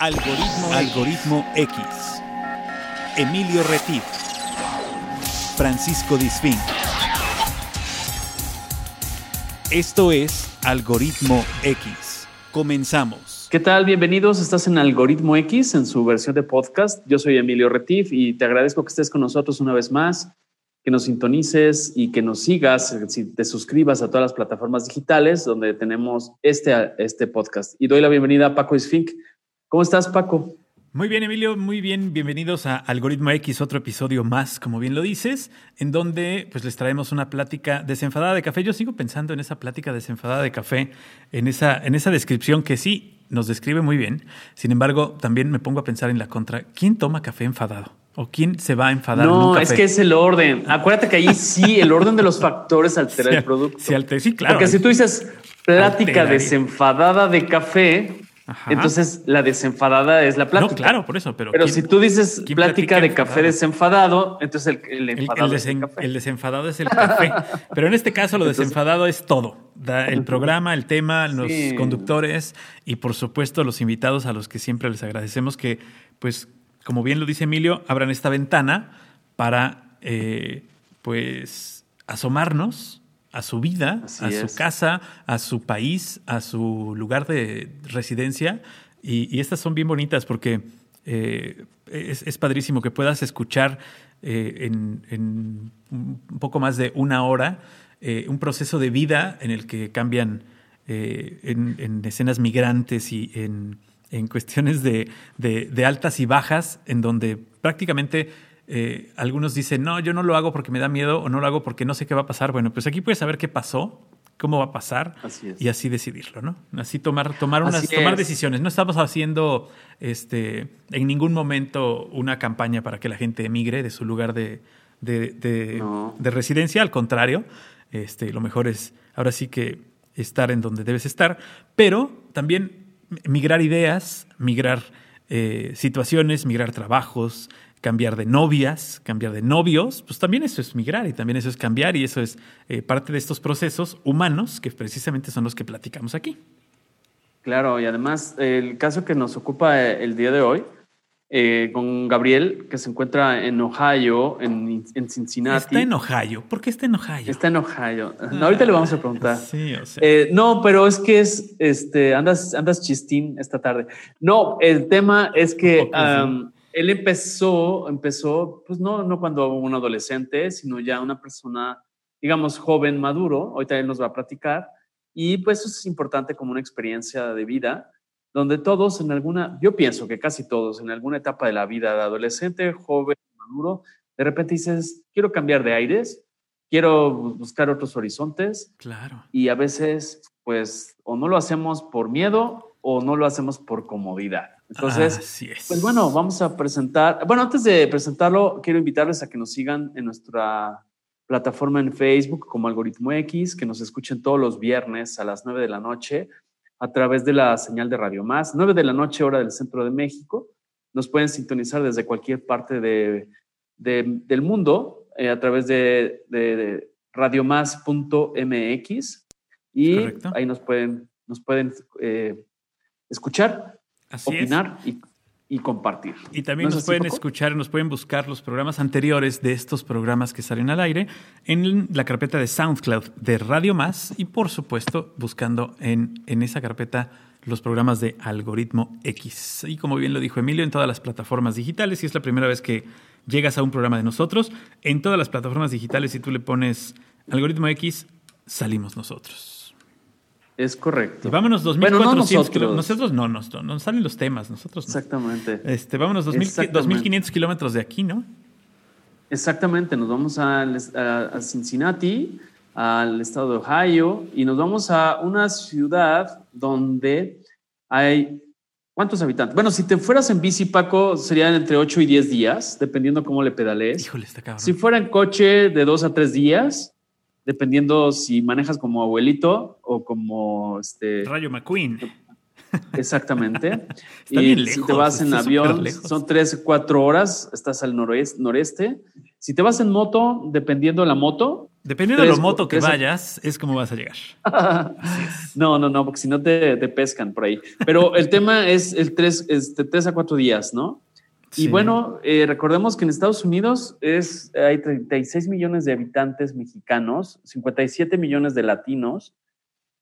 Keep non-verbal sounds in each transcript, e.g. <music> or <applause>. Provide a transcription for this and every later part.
Algoritmo, Algoritmo X. Emilio Retif. Francisco Disfín. Esto es Algoritmo X. Comenzamos. ¿Qué tal? Bienvenidos. Estás en Algoritmo X en su versión de podcast. Yo soy Emilio Retif y te agradezco que estés con nosotros una vez más, que nos sintonices y que nos sigas, si te suscribas a todas las plataformas digitales donde tenemos este, este podcast. Y doy la bienvenida a Paco Isfink. ¿Cómo estás, Paco? Muy bien, Emilio, muy bien. Bienvenidos a Algoritmo X, otro episodio más, como bien lo dices, en donde pues les traemos una plática desenfadada de café. Yo sigo pensando en esa plática desenfadada de café, en esa, en esa descripción que sí nos describe muy bien. Sin embargo, también me pongo a pensar en la contra. ¿Quién toma café enfadado? ¿O quién se va a enfadar? No, es que es el orden. Acuérdate que ahí sí, el orden de los factores <laughs> altera el producto. Sí, sí, claro. Porque si tú dices plática desenfadada de café, entonces, la desenfadada es la plática. No, claro, por eso. Pero, pero si tú dices plática de café desenfadado, entonces el, enfadado es el, café. el desenfadado es el café. <laughs> pero en este caso, lo desenfadado es todo. el programa, el tema, los conductores y, por supuesto, los invitados a los que siempre les agradecemos que, pues, como bien lo dice Emilio, abran esta ventana para, eh, pues, asomarnos a su vida, a su casa, a su país, a su lugar de residencia. Y, estas son bien bonitas porque eh, es, padrísimo que puedas escuchar eh, en, un poco más de una hora eh, un proceso de vida en el que cambian en, escenas migrantes y en, cuestiones de, de altas y bajas, en donde prácticamente eh, algunos dicen, no, yo no lo hago porque me da miedo o no lo hago porque no sé qué va a pasar. Bueno, pues aquí puedes saber qué pasó, cómo va a pasar y así decidirlo, ¿no? Así tomar, tomar, unas, tomar decisiones. No estamos haciendo este, en ningún momento una campaña para que la gente emigre de su lugar de, de, residencia, al contrario, este, lo mejor es ahora sí que estar en donde debes estar, pero también migrar ideas, migrar eh, situaciones, migrar trabajos, cambiar de novias, cambiar de novios, pues también eso es migrar y también eso es cambiar y eso es eh, parte de estos procesos humanos que precisamente son los que platicamos aquí. Claro, y además el caso que nos ocupa eh, el día de hoy, eh, con Gabriel, que se encuentra en Ohio, en, en, Cincinnati. Está en Ohio. ¿Por qué está en Ohio? Está en Ohio. ahorita le vamos a preguntar. <laughs> Sí, o sea. no, pero es que es, este, andas, andas chistín esta tarde. No, el tema es que él empezó, empezó, pues no, no cuando un adolescente, sino ya una persona, digamos, joven, maduro, ahorita él nos va a platicar, y pues eso es importante como una experiencia de vida, donde todos en alguna, yo pienso que casi todos en alguna etapa de la vida de adolescente, joven, maduro, de repente dices, quiero cambiar de aires, quiero buscar otros horizontes. Claro. Y a veces, pues, o no lo hacemos por miedo o no lo hacemos por comodidad. Entonces, pues bueno, vamos a presentar. Bueno, antes de presentarlo, quiero invitarles a que nos sigan en nuestra plataforma en Facebook como Algoritmo X, que nos escuchen todos los viernes a las 9 de la noche a través de la señal de Radio Más, 9 de la noche, hora del centro de México. Nos pueden sintonizar desde cualquier parte de, del mundo eh, a través de, de, radiomás.mx y ahí nos pueden, nos pueden eh, escuchar opinar y, compartir. Y también nos pueden escuchar, nos pueden buscar los programas anteriores de estos programas que salen al aire en la carpeta de SoundCloud de Radio Más y por supuesto buscando en, en esa carpeta los programas de Algoritmo X. Y como bien lo dijo Emilio, en todas las plataformas digitales, y es la primera vez que llegas a un programa de nosotros, en todas las plataformas digitales, si tú le pones Algoritmo X, salimos nosotros. Es correcto. Y vámonos 2400 kilómetros. Nosotros no, nos, no, salen los temas, nosotros no. Exactamente. Este, vámonos 2500 kilómetros de aquí, ¿no? Exactamente, nos vamos a, a, Cincinnati, al estado de Ohio, y nos vamos a una ciudad donde hay... ¿Cuántos habitantes? Bueno, si te fueras en bici, Paco, serían entre 8 y 10 días, dependiendo cómo le pedalees. Híjole, está cabrón. Si fuera en coche, de 2 a 3 días dependiendo si manejas como abuelito o como este Rayo McQueen. Exactamente. <laughs> y si te vas en avión, son tres, cuatro horas, estás al noroeste, noreste. Si te vas en moto, dependiendo de la moto, Dependiendo de lo moto que vayas, es como vas a llegar. <laughs> no, no, no, porque si no te, pescan por ahí. Pero el tema es el 3, este, tres a 4 días, ¿no? Y bueno, eh, recordemos que en Estados Unidos es, hay 36 millones de habitantes mexicanos, 57 millones de latinos.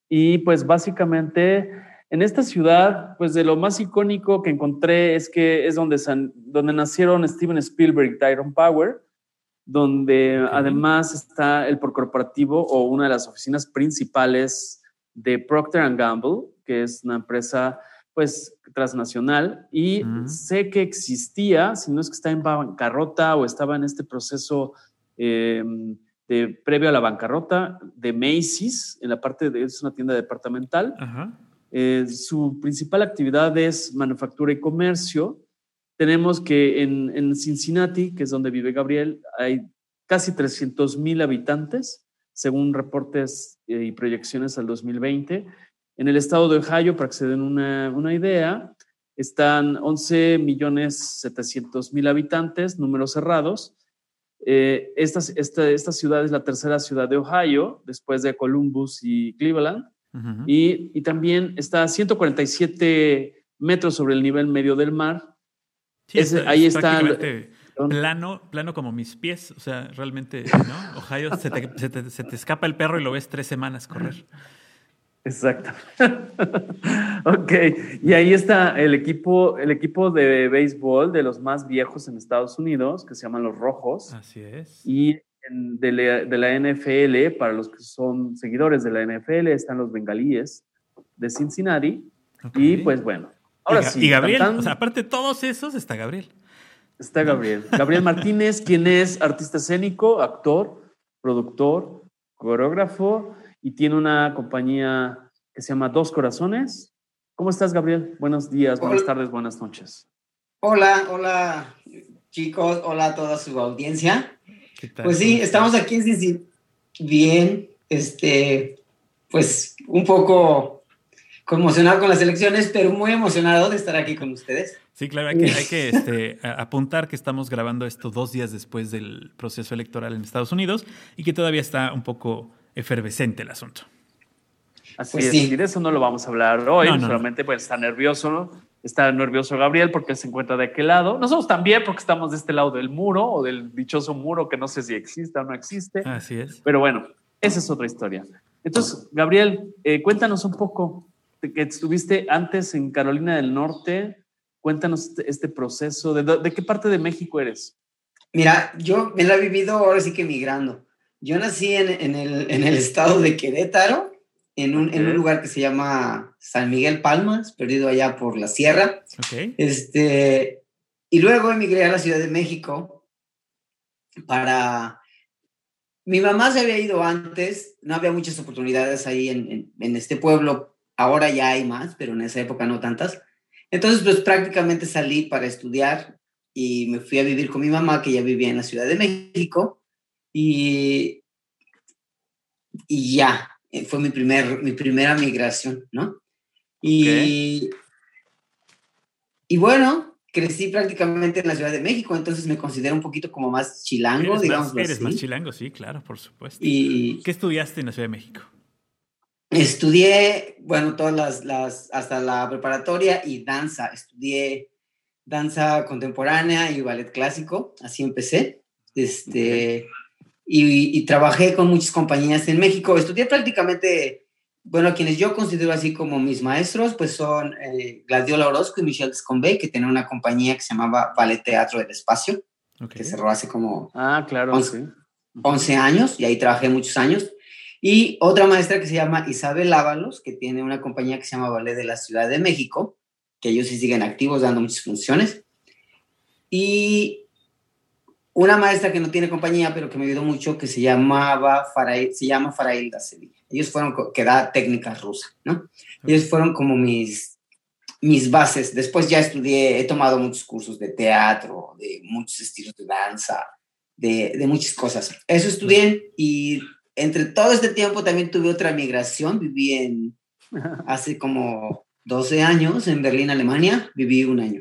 Y pues básicamente en esta ciudad, pues de lo más icónico que encontré es que es donde, donde nacieron Steven Spielberg y Tyrone Power donde además está el corporativo o una de las oficinas principales de Procter Gamble, que es una empresa pues transnacional y sé que existía, si no es que está en bancarrota o estaba en este proceso em, de previo a la bancarrota de Macy's, en la parte de, es una tienda departamental. Eh, su principal actividad es manufactura y comercio tenemos que en, Cincinnati, que es donde vive Gabriel, hay casi 300 mil habitantes, según reportes eh, y proyecciones al 2020. En el estado de Ohio, para que se den una, idea, están 11 millones 700 mil habitantes, números cerrados. Eh, esta, esta, ciudad es la tercera ciudad de Ohio, después de Columbus y Cleveland. y, y, también está a 147 metros sobre el nivel medio del mar ahí está. Plano, plano como mis pies, o sea, realmente, ¿no? Ohio, se te, escapa el perro y lo ves tres semanas correr. <laughs> Exacto. <laughs> ok, y ahí está el equipo, el equipo de béisbol de los más viejos en Estados Unidos, que se llaman los Rojos. Así es. Y de la, NFL, para los que son seguidores de la NFL, están los Bengalíes de Cincinnati. Y pues bueno, Ahora y, sí. Y Gabriel, o sea, aparte de todos esos, está Gabriel. Está Gabriel. Gabriel Martínez, quien es artista escénico, actor, productor, coreógrafo y tiene una compañía que se llama Dos Corazones. ¿Cómo estás, Gabriel? Buenos días, buenas tardes, buenas noches. Hola, hola, chicos. Hola a toda su audiencia. Pues sí, estamos aquí en Bien, este, pues un poco conmocionado con las elecciones, pero muy emocionado de estar aquí con ustedes. Sí, claro, hay que, hay que <laughs> este, apuntar que estamos grabando esto dos días después del proceso electoral en Estados Unidos y que todavía está un poco efervescente el asunto. Así pues es, y de eso no lo vamos a hablar hoy, solamente pues está nervioso, ¿no? Está nervioso Gabriel porque se encuentra de aquel lado. Nosotros también porque estamos de este lado del muro o del dichoso muro que no sé si existe o no existe. Así es. Pero bueno, esa es otra historia. Entonces, Gabriel, eh, cuéntanos un poco que estuviste antes en Carolina del Norte. Cuéntanos este, este proceso. ¿De, qué parte de México eres? Mira, yo me la he vivido ahora sí que migrando. Yo nací en, el, estado de Querétaro, en un, lugar que se llama San Miguel Palmas, perdido allá por la sierra. Este, y luego emigré a la Ciudad de México para... Mi mamá se había ido antes, no había muchas oportunidades ahí en, en este pueblo Ahora ya hay más, pero en esa época no tantas. Entonces, pues prácticamente salí para estudiar y me fui a vivir con mi mamá, que ya vivía en la Ciudad de México. Y, y ya, eh, fue mi, primer, mi primera migración, ¿no? Y, y bueno, crecí prácticamente en la Ciudad de México, entonces me considero un poquito como más chilango, digamos. eres más chilango, sí, claro, por supuesto. Y, ¿Qué estudiaste en la Ciudad de México? Estudié, bueno, todas las, las, hasta la preparatoria y danza. Estudié danza contemporánea y ballet clásico, así empecé. Este, y, trabajé con muchas compañías en México. Estudié prácticamente, bueno, quienes yo considero así como mis maestros, pues son eh, Gladiola Orozco y Michelle Descombey, que tienen una compañía que se llamaba Ballet Teatro del Espacio, que cerró hace como ah, claro, 11, 11 años, y ahí trabajé muchos años. Y otra maestra que se llama Isabel Ábalos, que tiene una compañía que se llama Ballet de la Ciudad de México, que ellos sí siguen activos dando muchas funciones. Y una maestra que no tiene compañía, pero que me ayudó mucho, que se llamaba se llama Farailda Sevilla. Ellos fueron, que da técnica rusa, ¿no? Ellos fueron como mis, mis bases. Después ya estudié, he tomado muchos cursos de teatro, de muchos estilos de danza, de, de muchas cosas. Eso estudié y entre todo este tiempo también tuve otra migración. Viví en hace como 12 años en Berlín, Alemania. Viví un año.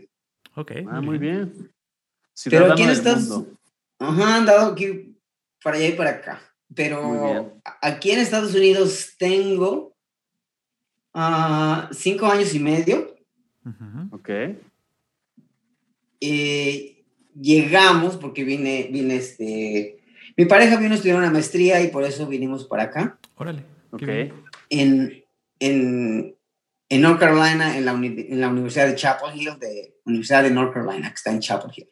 Ok. Ah, muy bien. Pero ¿quién estás? Ajá, andado aquí para allá y para acá. pero aquí en Estados Unidos tengo uh, cinco años y medio. Ok. Eh, llegamos porque vine, vine este, mi pareja vino a estudiar una maestría y por eso vinimos para acá. Órale. Ok. En, en, en North Carolina, en la, en la Universidad de Chapel Hill, de Universidad de North Carolina, que está en Chapel Hill.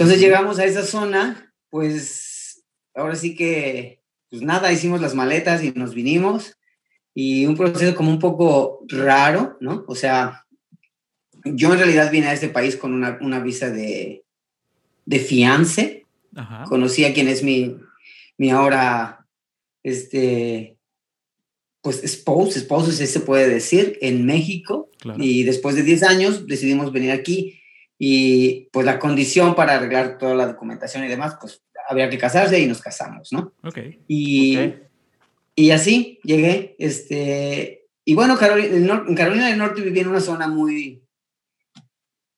Entonces llegamos a esa zona, pues ahora sí que, pues nada, hicimos las maletas y nos vinimos. Y un proceso como un poco raro, ¿no? O sea, yo en realidad vine a este país con una, una visa de, de fiance. Ajá. Conocí a quien es mi, mi ahora, este, pues esposo, esposo si se puede decir, en México. Claro. Y después de 10 años decidimos venir aquí y pues la condición para arreglar toda la documentación y demás, pues había que casarse y nos casamos, ¿no? Ok. Y, Ok. y así llegué, este, y bueno, Carolina, en Carolina del Norte viví en una zona muy,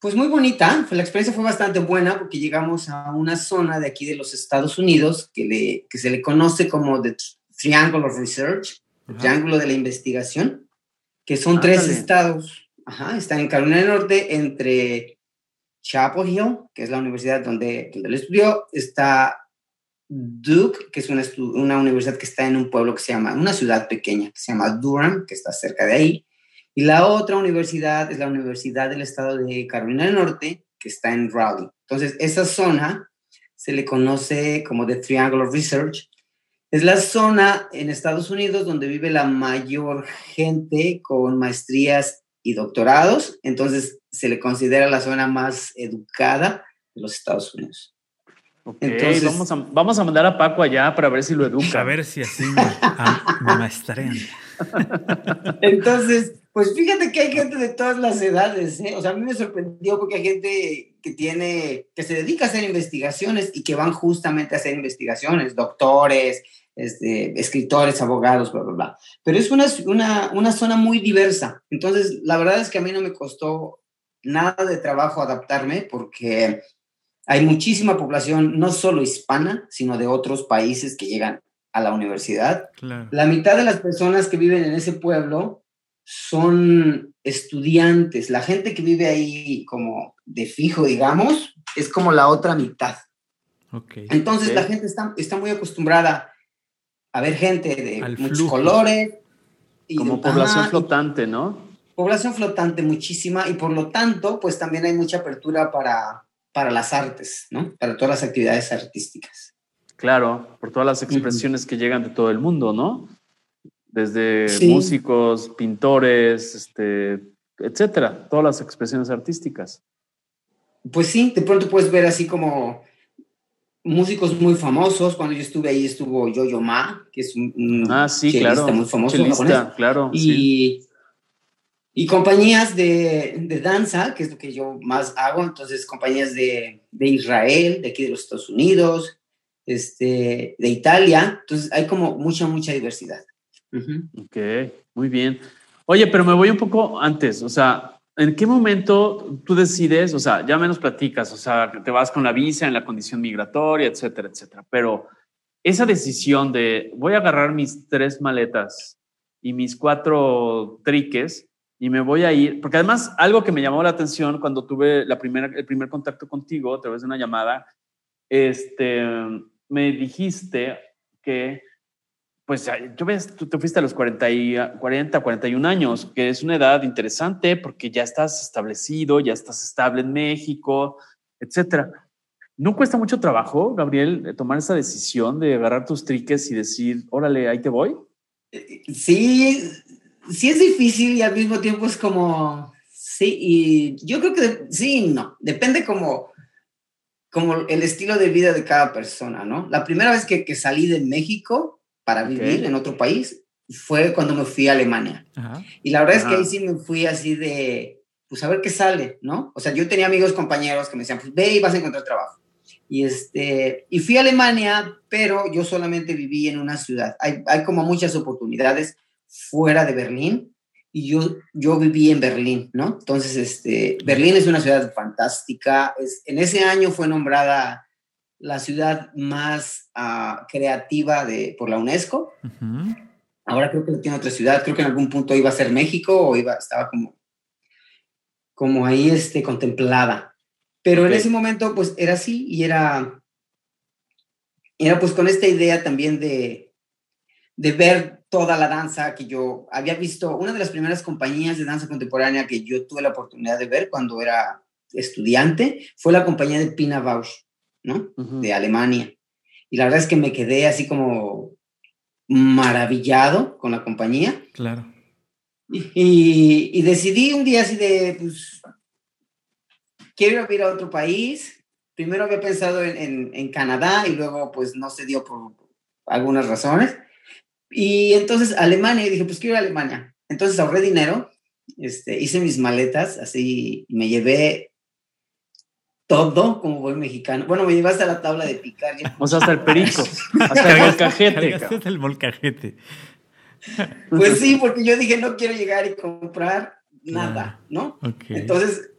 pues muy bonita, la experiencia fue bastante buena porque llegamos a una zona de aquí de los Estados Unidos que, le, que se le conoce como The Triangle of Research, el. Triángulo de la Investigación, que son tres Ándale. estados, ajá, están en Carolina del Norte entre Chapel Hill, que es la universidad donde, él estudió, está Duke, que es una, una universidad que está en un pueblo que se llama, una ciudad pequeña que se llama Durham, que está cerca de ahí. Y la otra universidad es la Universidad del Estado de Carolina del Norte, que está en Raleigh. Entonces, esa zona se le conoce como The Triangle of Research. Es la zona en Estados Unidos donde vive la mayor gente con maestrías y doctorados. Entonces, se le considera la zona más educada de los Estados Unidos. Ok, Entonces- vamos, a, vamos a mandar a Paco allá para ver si lo educa. A ver si así me, a- me maestrean. <laughs> Entonces, pues fíjate que hay gente de todas las edades, ¿eh? O sea, a mí me sorprendió porque hay gente que tiene, que se dedica a hacer investigaciones y que van justamente a hacer investigaciones, doctores, este, escritores, abogados, bla, bla, bla. Pero es una, una, una zona muy diversa. Entonces, la verdad es que a mí no me costó nada de trabajo adaptarme porque hay muchísima población, no solo hispana, sino de otros países que llegan a la universidad. Claro. La mitad de las personas que viven en ese pueblo son estudiantes. La gente que vive ahí como de fijo, digamos, es como la otra mitad. Entonces la gente está, está muy acostumbrada a ver gente de Al muchos flujo. colores. y Como de- población ajá, flotante, ¿no? población flotante muchísima y por lo tanto, pues también hay mucha apertura para, para las artes, ¿no? Para todas las actividades artísticas. Claro, por todas las expresiones que llegan de todo el mundo, ¿no? Desde Sí. músicos, pintores, este, etcétera, todas las expresiones artísticas. Pues sí, de pronto puedes ver así como músicos muy famosos. Cuando yo estuve ahí estuvo Yo-Yo Ma, que es un, un Ah, sí, claro. muy famoso Chelista, japonés. claro. Y, sí. y compañías de, de danza, que es lo que yo más hago. Entonces, compañías de, de Israel, de aquí de los Estados Unidos, este, de Italia. Entonces, hay como mucha, mucha diversidad. Ujú. Ok, muy bien. Oye, pero me voy un poco antes, o sea, ¿en qué momento tú decides, o sea, ya menos platicas, o sea, te vas con la visa en la condición migratoria, etcétera, etcétera, pero esa decisión de voy a agarrar mis tres maletas y mis cuatro triques y me voy a ir, porque además algo que me llamó la atención cuando tuve la primera, el primer contacto contigo a través de una llamada, este, me dijiste que pues yo ves, tú te fuiste a los 40, y, 40, 41 años, que es una edad interesante porque ya estás establecido, ya estás estable en México, etcétera. ¿No cuesta mucho trabajo, Gabriel, eh, tomar esa decisión de agarrar tus triques y decir, órale, ahí te voy? Sí, sí es difícil y al mismo tiempo es como, sí, y yo creo que sí no, depende como, como el estilo de vida de cada persona, ¿no? La primera vez que, que salí de México para vivir en otro país fue cuando me fui a Alemania. Ajá. Y la verdad es que ahí sí me fui así de, pues a ver qué sale, ¿no? O sea, yo tenía amigos, compañeros que me decían, pues ve y vas a encontrar trabajo. Y, este, y fui a Alemania, pero yo solamente viví en una ciudad. Hay, hay como muchas oportunidades fuera de Berlín y yo, yo viví en Berlín, ¿no? Entonces, este, Berlín es una ciudad fantástica. Es, en ese año fue nombrada la ciudad más ah, creativa de, por la UNESCO. Ahora creo que tiene otra ciudad, creo que en algún punto iba a ser México o iba, estaba como, como ahí este, contemplada. Pero en ese momento pues era así y era, era pues con esta idea también de, de ver toda la danza que yo había visto, una de las primeras compañías de danza contemporánea que yo tuve la oportunidad de ver cuando era estudiante fue la compañía de Pina Bausch, ¿no? De Alemania. Y la verdad es que me quedé así como maravillado con la compañía. Claro. Y, decidí un día así de, pues, quiero ir a otro país. Primero había pensado en, en, Canadá y luego pues no se dio por algunas razones. Y entonces Alemania, y dije, pues quiero ir a Alemania. Entonces ahorré dinero, este, hice mis maletas, así, me llevé todo como buen mexicano. Bueno, me llevaste a la tabla de picar. O sea, hasta el perico, hasta el molcajete. Hasta el molcajete. Pues sí, porque yo dije, no quiero llegar y comprar nada, ¿no? Entonces,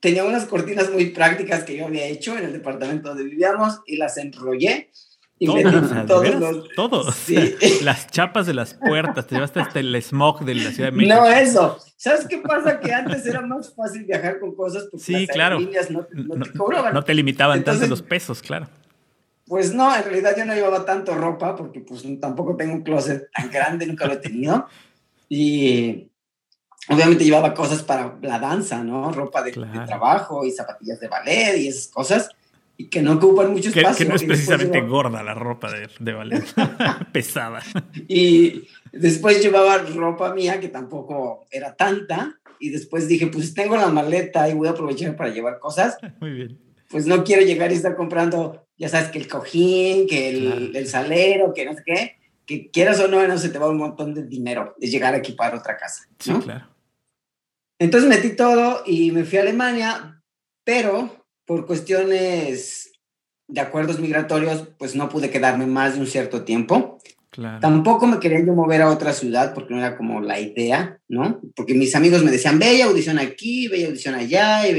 tenía unas cortinas muy prácticas que yo había hecho en el departamento donde vivíamos y las enrollé y <laughs> todos, todos. <laughs> Las chapas de las puertas, te llevaste hasta el smog de la Ciudad de México. No, eso. ¿Sabes qué pasa? Que antes era más fácil viajar con cosas porque sí, claro. no, no, te cobraban. No te limitaban tanto los pesos, claro. Pues no, en realidad yo no llevaba tanto ropa porque pues tampoco tengo un closet tan grande, nunca lo he tenido. Y obviamente llevaba cosas para la danza, ¿no? Ropa de, de trabajo y zapatillas de ballet y esas cosas y que no ocupan mucho espacio. Que, no es precisamente gorda la ropa de, de ballet, <laughs> pesada. Y después llevaba ropa mía que tampoco era tanta. Y después dije, pues tengo la maleta y voy a aprovechar para llevar cosas. Muy bien. Pues no quiero llegar y estar comprando, ya sabes, que el cojín, que el, el salero, que no sé qué. Que quieras o no, no se te va un montón de dinero de llegar a equipar otra casa. Sí, claro. Entonces metí todo y me fui a Alemania, pero por cuestiones de acuerdos migratorios, pues no pude quedarme más de un cierto tiempo. Tampoco me quería yo mover a otra ciudad porque no era como la idea, ¿no? Porque mis amigos me decían, y audición aquí, y audición allá y,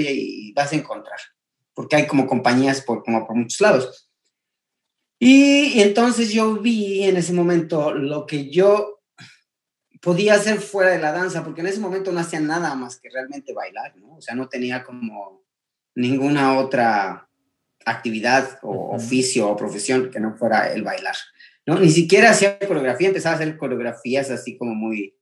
y vas a encontrar. Porque hay como compañías por, como por muchos lados. Y, y entonces yo vi en ese momento lo que yo podía hacer fuera de la danza, porque en ese momento no hacía nada más que realmente bailar, ¿no? O sea, no tenía como ninguna otra actividad o oficio o profesión que no fuera el bailar. ¿no? Ni siquiera hacía coreografía, empezaba a hacer coreografías así como muy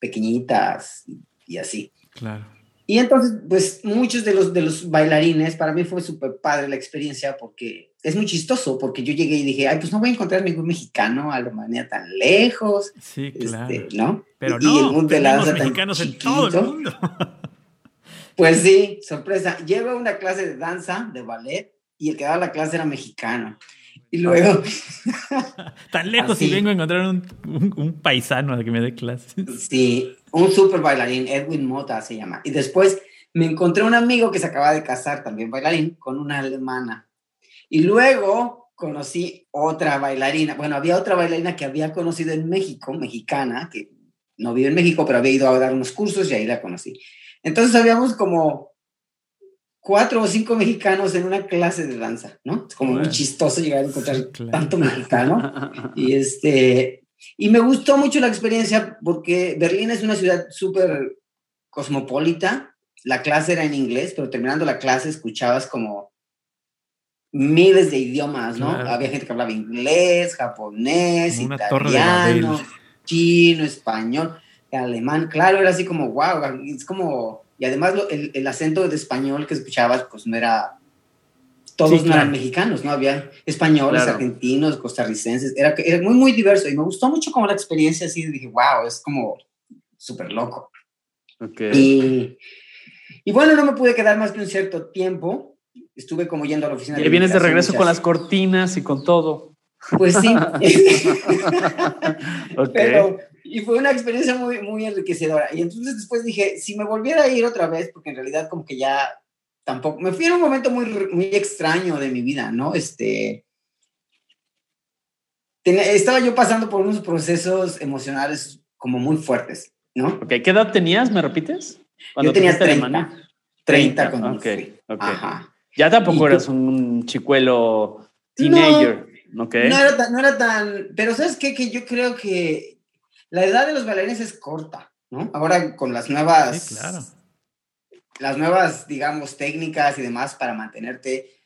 pequeñitas y, así. Claro. Y entonces, pues muchos de los, de los bailarines, para mí fue súper padre la experiencia porque es muy chistoso, porque yo llegué y dije, ay, pues no voy a encontrar ningún mexicano a manera tan lejos. Sí, claro. Este, ¿no? Pero no, y el mundo de la mexicanos en todo el mundo. <laughs> Pues sí, sorpresa. Llevo una clase de danza, de ballet, y el que daba la clase era mexicano. Y luego... <laughs> Tan lejos y vengo a encontrar un, un, paisano a que me dé clase. Sí, un super bailarín, Edwin Mota se llama. Y después me encontré un amigo que se acaba de casar, también bailarín, con una alemana. Y luego conocí otra bailarina. Bueno, había otra bailarina que había conocido en México, mexicana, que no vive en México, pero había ido a dar unos cursos y ahí la conocí. Entonces habíamos como cuatro o cinco mexicanos en una clase de danza, ¿no? Es como muy chistoso llegar a encontrar tanto mexicano. <laughs> Y este, y me gustó mucho la experiencia porque Berlín es una ciudad súper cosmopolita. La clase era en inglés, pero terminando la clase escuchabas como miles de idiomas, ¿no? Había gente que hablaba inglés, japonés, italiano, chino, español alemán, claro, era así como, wow, es como, y además el, el, acento de español que escuchabas, pues no era, todos no eran mexicanos, ¿no? Había españoles, argentinos, costarricenses, era, era muy, muy diverso y me gustó mucho como la experiencia así, dije, wow, es como súper loco. Y, y bueno, no me pude quedar más que un cierto tiempo, estuve como yendo a la oficina. Y vienes de regreso con las cortinas y con todo. Pues sí. <laughs> <laughs> Pero, y fue una experiencia muy, muy enriquecedora. Y entonces después dije, si me volviera a ir otra vez, porque en realidad como que ya tampoco, me fui en un momento muy, muy extraño de mi vida, ¿no? Este, estaba yo pasando por unos procesos emocionales como muy fuertes, ¿no? Ok, ¿qué edad tenías? ¿Me repites? Yo tenía 30. 30 cuando okay, okay. Ajá. Ya tampoco eras un chicuelo teenager. No, no, era tan, no era tan, pero ¿sabes qué? Que yo creo que la edad de los bailarines es corta, ¿no? Ahora con las nuevas... Sí, claro. Las nuevas, digamos, técnicas y demás para mantenerte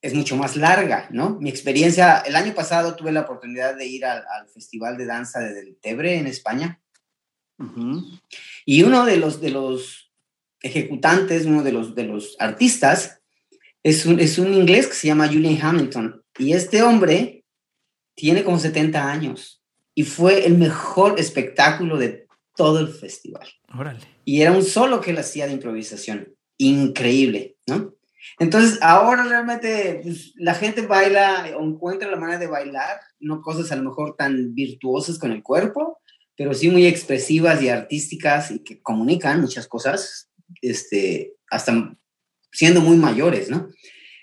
es mucho más larga, ¿no? Mi experiencia, el año pasado tuve la oportunidad de ir al, Festival de Danza de Del Tebre en España. Y uno de los, de los ejecutantes, uno de los, de los artistas, es un, es un inglés que se llama Julian Hamilton. Y este hombre tiene como 70 años y fue el mejor espectáculo de todo el festival. Órale. Y era un solo que él hacía de improvisación. Increíble, ¿no? Entonces, ahora realmente pues, la gente baila o encuentra la manera de bailar, no cosas a lo mejor tan virtuosas con el cuerpo, pero sí muy expresivas y artísticas y que comunican muchas cosas, este, hasta siendo muy mayores, ¿no?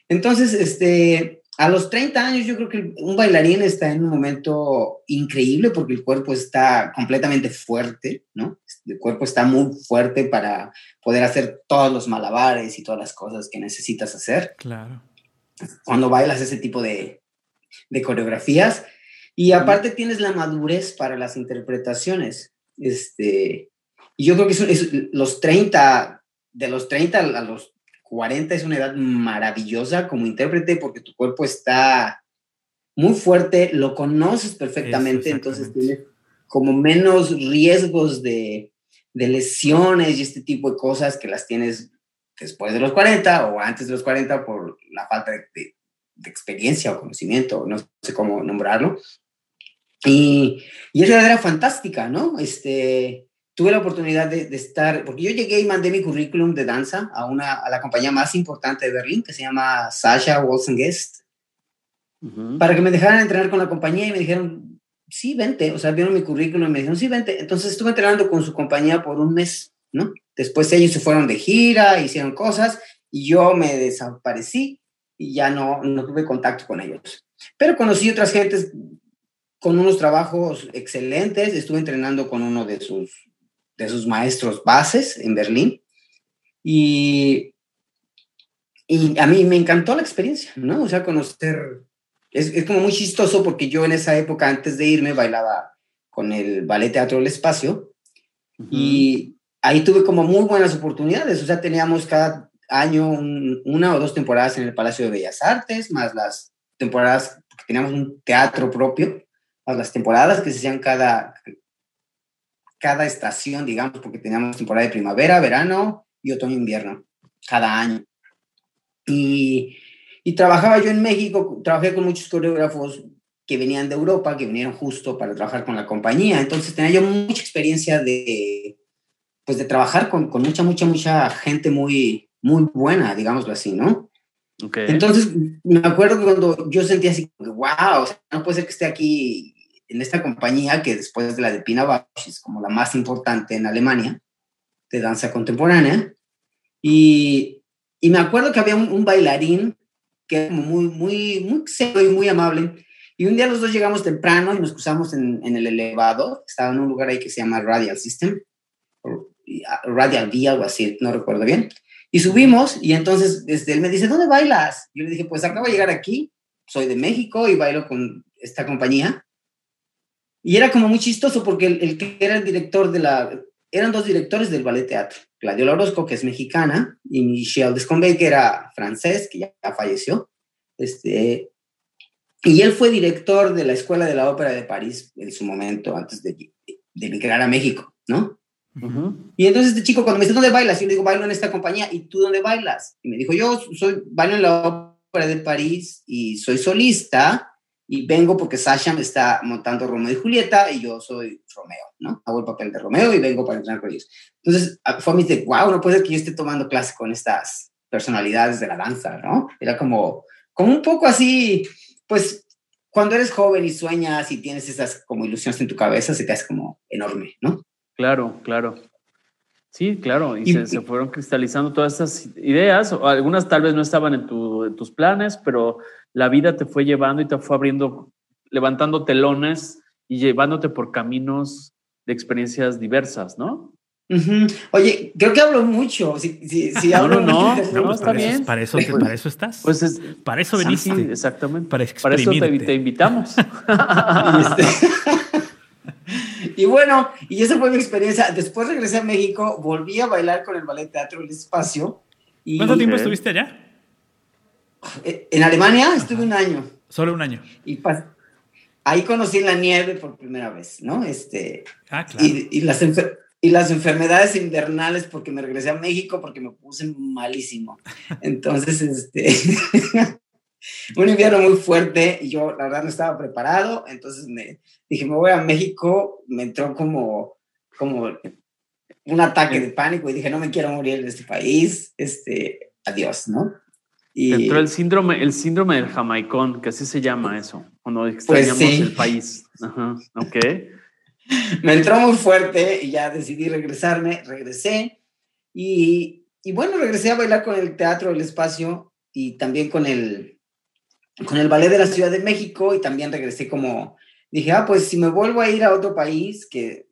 Entonces, este, a los 30 años yo creo que un bailarín está en un momento increíble porque el cuerpo está completamente fuerte, ¿no? El cuerpo está muy fuerte para poder hacer todos los malabares y todas las cosas que necesitas hacer. Claro. Cuando bailas ese tipo de, de coreografías. Y aparte tienes la madurez para las interpretaciones. Este, y yo creo que es, los 30, de los 30 a los 40 es una edad maravillosa como intérprete porque tu cuerpo está muy fuerte, lo conoces perfectamente, entonces tienes como menos riesgos de, de, lesiones y este tipo de cosas que las tienes después de los 40 o antes de los 40 por la falta de, de, experiencia o conocimiento, no sé cómo nombrarlo. Y, y esa edad era fantástica, ¿no? Este, tuve la oportunidad de, estar, porque yo llegué y mandé mi currículum de danza a, una, a la compañía más importante de Berlín, que se llama Sasha Wilson Guest, para que me dejaran entrenar con la compañía y me dijeron, sí, vente, o sea, vieron mi currículum y me dijeron, sí, vente. Entonces estuve entrenando con su compañía por un mes, ¿no? Después ellos se fueron de gira, hicieron cosas y yo me desaparecí y ya no, no tuve contacto con ellos. Pero conocí otras gentes con unos trabajos excelentes, estuve entrenando con uno de sus de sus maestros bases en Berlín. Y, y a mí me encantó la experiencia, ¿no? O sea, conocer, es, es, como muy chistoso porque yo en esa época, antes de irme, bailaba con el Ballet Teatro del Espacio y ahí tuve como muy buenas oportunidades, o sea, teníamos cada año una o dos temporadas en el Palacio de Bellas Artes, más las temporadas, porque teníamos un teatro propio, más las temporadas que se hacían cada, cada estación, digamos, porque teníamos temporada de primavera, verano y otoño-invierno, cada año. Y, y, trabajaba yo en México, trabajé con muchos coreógrafos que venían de Europa, que vinieron justo para trabajar con la compañía, entonces tenía yo mucha experiencia de, pues de trabajar con, con mucha, mucha, mucha gente muy, muy buena, digámoslo así, ¿no? Okay. Entonces, me acuerdo cuando yo sentía así, wow, no puede ser que esté aquí en esta compañía que después de la de Pina Bausch es como la más importante en Alemania de danza contemporánea. Y, y me acuerdo que había un, bailarín que era muy, muy, muy serio y muy amable. Y un día los dos llegamos temprano y nos cruzamos en, en el elevador. Estaba en un lugar ahí que se llama Radial System, ah, Radial V, algo así, no recuerdo bien. Y subimos y entonces este, él me dice, ¿dónde bailas? Yo le dije, pues acabo de llegar aquí, soy de México y bailo con esta compañía. Y era como muy chistoso porque el, que era el director de la... Eran dos directores del ballet teatro. Gladiola Orozco, que es mexicana, y Michel Descombey, que era francés, que ya, falleció. Este, y él fue director de la Escuela de la Ópera de París en su momento, antes de, de migrar a México, ¿no? Y entonces este chico cuando me dice, ¿dónde bailas? Yo le digo, bailo en esta compañía. ¿Y tú dónde bailas? Y me dijo, yo soy, bailo en la Ópera de París y soy solista y vengo porque Sasha me está montando Romeo y Julieta y yo soy Romeo, ¿no? Hago el papel de Romeo y vengo para entrenar con ellos. Entonces fue a mí de, wow, no puede ser que yo esté tomando clase con estas personalidades de la danza, ¿no? Era como, como un poco así, pues cuando eres joven y sueñas y tienes esas como ilusiones en tu cabeza, se te hace como enorme, ¿no? Claro, claro. Sí, claro, y, se, se, fueron cristalizando todas esas ideas, o algunas tal vez no estaban en, tu, en tus planes, pero la vida te fue llevando y te fue abriendo, levantando telones y llevándote por caminos de experiencias diversas, ¿no? Oye, creo que hablo mucho. Si, si, si hablo no, no, no, está bien. Para eso, para eso estás. Pues es, para eso veniste. Sí, exactamente. Para, para eso te, te invitamos. <laughs> <laughs> Y bueno, y esa fue mi experiencia. Después regresé a México, volví a bailar con el Ballet Teatro El Espacio. Y, ¿Cuánto tiempo estuviste allá? Eh, en Alemania estuve un año. Solo un año. Y ahí conocí la nieve por primera vez, ¿no? Este, ah, claro. y, las y las enfermedades invernales porque me regresé a México porque me puse malísimo. Entonces, este, <laughs> un invierno muy fuerte y yo la verdad no estaba preparado, entonces me dije, me voy a México, me entró como, como un ataque de pánico y dije, no me quiero morir en este país, este, adiós, ¿no? Y entró el síndrome, el síndrome del jamaicón, que así se llama eso, cuando pues extrañamos el país. Ajá, ok. <laughs> me entró muy fuerte y ya decidí regresarme, regresé y, y, bueno, regresé a bailar con el Teatro del Espacio y también con el, con el Ballet de la Ciudad de México y también regresé como, dije, ah, pues si me vuelvo a ir a otro país, que